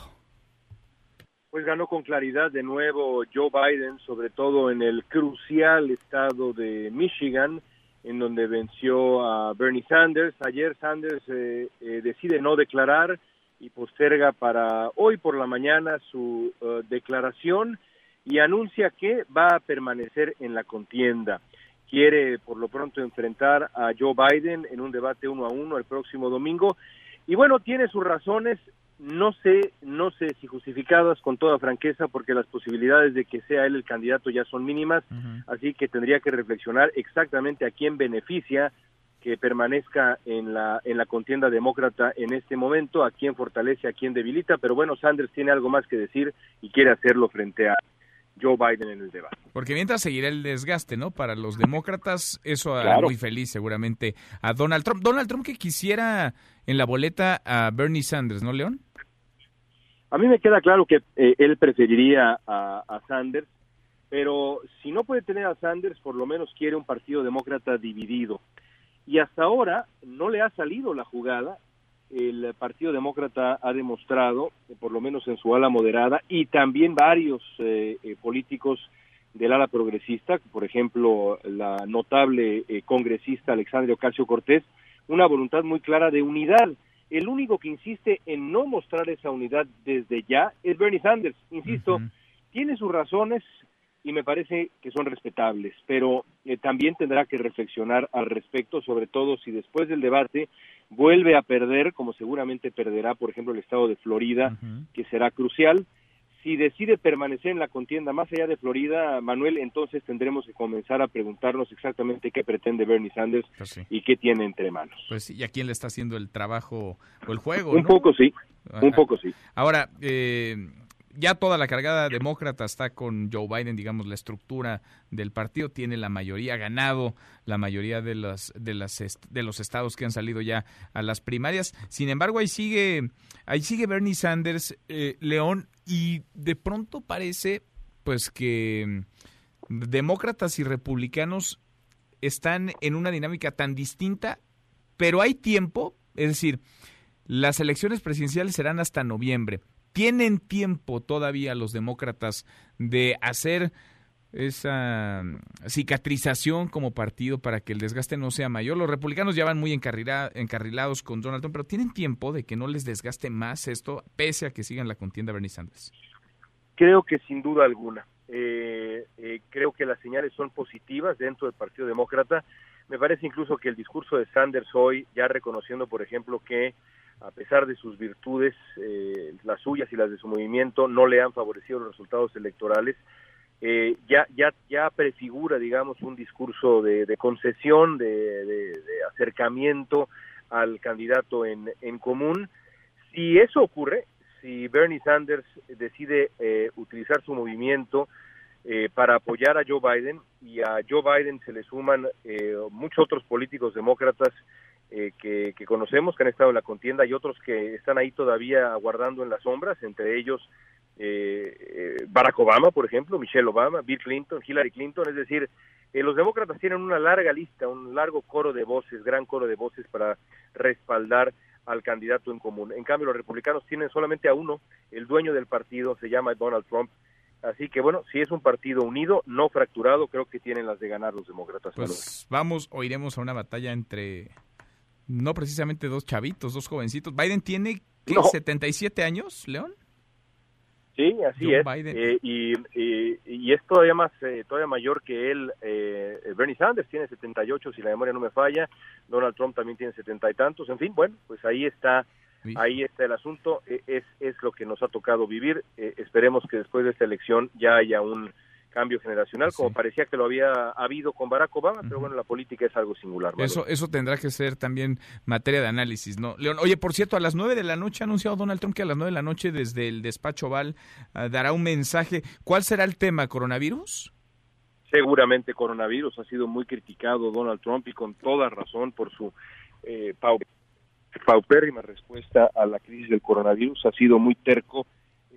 Pues ganó con claridad de nuevo Joe Biden, sobre todo en el crucial estado de Michigan, en donde venció a Bernie Sanders. Ayer Sanders eh, eh, decide no declarar y posterga para hoy por la mañana su eh, declaración y anuncia que va a permanecer en la contienda. Quiere por lo pronto enfrentar a Joe Biden en un debate uno a uno el próximo domingo. Y bueno, tiene sus razones, no sé, no sé si justificadas con toda franqueza, porque las posibilidades de que sea él el candidato ya son mínimas, así que tendría que reflexionar exactamente a quién beneficia que permanezca en la en la contienda demócrata en este momento, a quién fortalece, a quién debilita, pero bueno, Sanders tiene algo más que decir y quiere hacerlo frente a Joe Biden en el debate. Porque mientras seguirá el desgaste, ¿no? Para los demócratas, eso hará muy feliz seguramente a Donald Trump. Donald Trump que quisiera en la boleta a Bernie Sanders, ¿no, León? A mí me queda claro que eh, él preferiría a, a Sanders, pero si no puede tener a Sanders, por lo menos quiere un partido demócrata dividido. Y hasta ahora no le ha salido la jugada el Partido Demócrata ha demostrado, por lo menos en su ala moderada, y también varios eh, eh, políticos del ala progresista, por ejemplo, la notable eh, congresista Alexandria Ocasio Cortés, una voluntad muy clara de unidad. El único que insiste en no mostrar esa unidad desde ya es Bernie Sanders. Insisto, tiene sus razones y me parece que son respetables, pero también tendrá que reflexionar al respecto, sobre todo si después del debate vuelve a perder, como seguramente perderá, por ejemplo, el estado de Florida, que será crucial. Si decide permanecer en la contienda más allá de Florida, Manuel, entonces tendremos que comenzar a preguntarnos exactamente qué pretende Bernie Sanders pues y qué tiene entre manos. Pues y a quién le está haciendo el trabajo o el juego. Un poco sí, un poco sí. Ahora, eh, ya toda la cargada demócrata está con Joe Biden, digamos, la estructura del partido tiene la mayoría, ganado la mayoría de los, de, las, de los estados que han salido ya a las primarias. Sin embargo, ahí sigue, ahí sigue Bernie Sanders, eh, León, y de pronto parece pues que demócratas y republicanos están en una dinámica tan distinta, pero hay tiempo, es decir, las elecciones presidenciales serán hasta noviembre tienen tiempo todavía los demócratas de hacer esa cicatrización como partido para que el desgaste no sea mayor. Los republicanos ya van muy encarrilados con Donald Trump, pero tienen tiempo de que no les desgaste más esto, pese a que sigan la contienda Bernie Sanders. Creo que sin duda alguna. Eh, eh, creo que las señales son positivas dentro del Partido Demócrata. Me parece incluso que el discurso de Sanders hoy, ya reconociendo, por ejemplo, que a pesar de sus virtudes, eh, las suyas y las de su movimiento, no le han favorecido los resultados electorales. Eh, ya, ya, ya prefigura, digamos, un discurso de, concesión, de, acercamiento al candidato en, en común. Si eso ocurre, si Bernie Sanders decide eh, utilizar su movimiento para apoyar a Joe Biden y a Joe Biden se le suman muchos otros políticos demócratas eh, que, conocemos, que han estado en la contienda, y otros que están ahí todavía aguardando en las sombras, entre ellos eh, eh, Barack Obama, por ejemplo, Michelle Obama, Bill Clinton, Hillary Clinton, es decir, los demócratas tienen una larga lista, un largo coro de voces, gran coro de voces para respaldar al candidato en común. En cambio, los republicanos tienen solamente a uno, el dueño del partido se llama Donald Trump. Así que bueno, si es un partido unido, no fracturado, creo que tienen las de ganar los demócratas. Pues vamos o iremos a una batalla entre no precisamente dos chavitos, dos jovencitos. Biden tiene ¿qué, 77 años, León. Sí, así es. Eh, y, y, es todavía más, eh, todavía mayor que él. Eh, Bernie Sanders tiene 78, si la memoria no me falla. Donald Trump también tiene setenta y tantos. En fin, bueno, pues ahí está, ahí está el asunto. E, es, es lo que nos ha tocado vivir. esperemos que después de esta elección ya haya un cambio generacional, como parecía que lo había habido con Barack Obama, pero bueno, la política es algo singular. Eso, eso tendrá que ser también materia de análisis, ¿no? León, oye, por cierto, a las nueve de la noche ha anunciado Donald Trump que a las nueve de la noche desde el despacho Oval ah, dará un mensaje. ¿Cuál será el tema, coronavirus? Seguramente coronavirus ha sido muy criticado Donald Trump y con toda razón por su eh, paupérrima respuesta a la crisis del coronavirus. Ha sido muy terco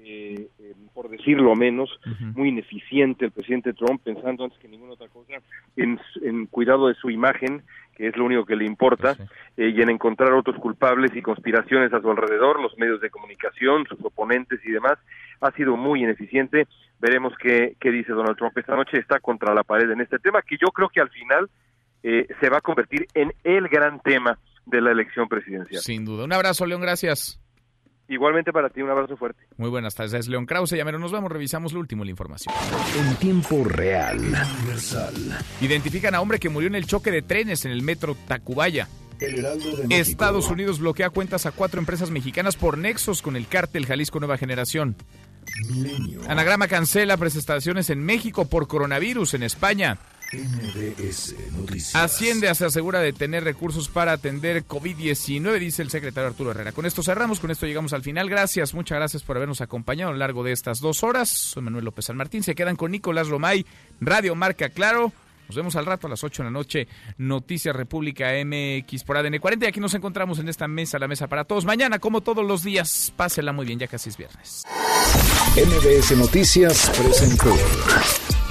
eh, eh, por decirlo menos, muy ineficiente el presidente Trump, pensando antes que ninguna otra cosa en, cuidado de su imagen, que es lo único que le importa, eh, y en encontrar otros culpables y conspiraciones a su alrededor, los medios de comunicación, sus oponentes y demás. Ha sido muy ineficiente. Veremos qué, qué dice Donald Trump esta noche. Está contra la pared en este tema, que yo creo que al final eh, se va a convertir en el gran tema de la elección presidencial. Sin duda. Un abrazo, León. Gracias. Igualmente para ti, un abrazo fuerte. Muy buenas tardes, es León Krause. Ya nos vemos, revisamos lo último, la información. En tiempo real. Universal. Identifican a hombre que murió en el choque de trenes en el metro Tacubaya. Estados Unidos bloquea cuentas a cuatro empresas mexicanas por nexos con el cártel Jalisco Nueva Generación. Anagrama cancela presentaciones en México por coronavirus en España. Hacienda se asegura de tener recursos para atender COVID-19, dice el secretario Arturo Herrera. Con esto cerramos, con esto llegamos al final. Gracias, muchas gracias por habernos acompañado a lo largo de estas dos horas. Soy Manuel López San Martín. Se quedan con Nicolás Romay, Radio Marca Claro. Nos vemos al rato a las 8 de la noche. Noticias República MX por ADN 40. Y aquí nos encontramos en esta mesa, la mesa para todos. Mañana, como todos los días, pásela muy bien, ya casi es viernes. MBS Noticias presentó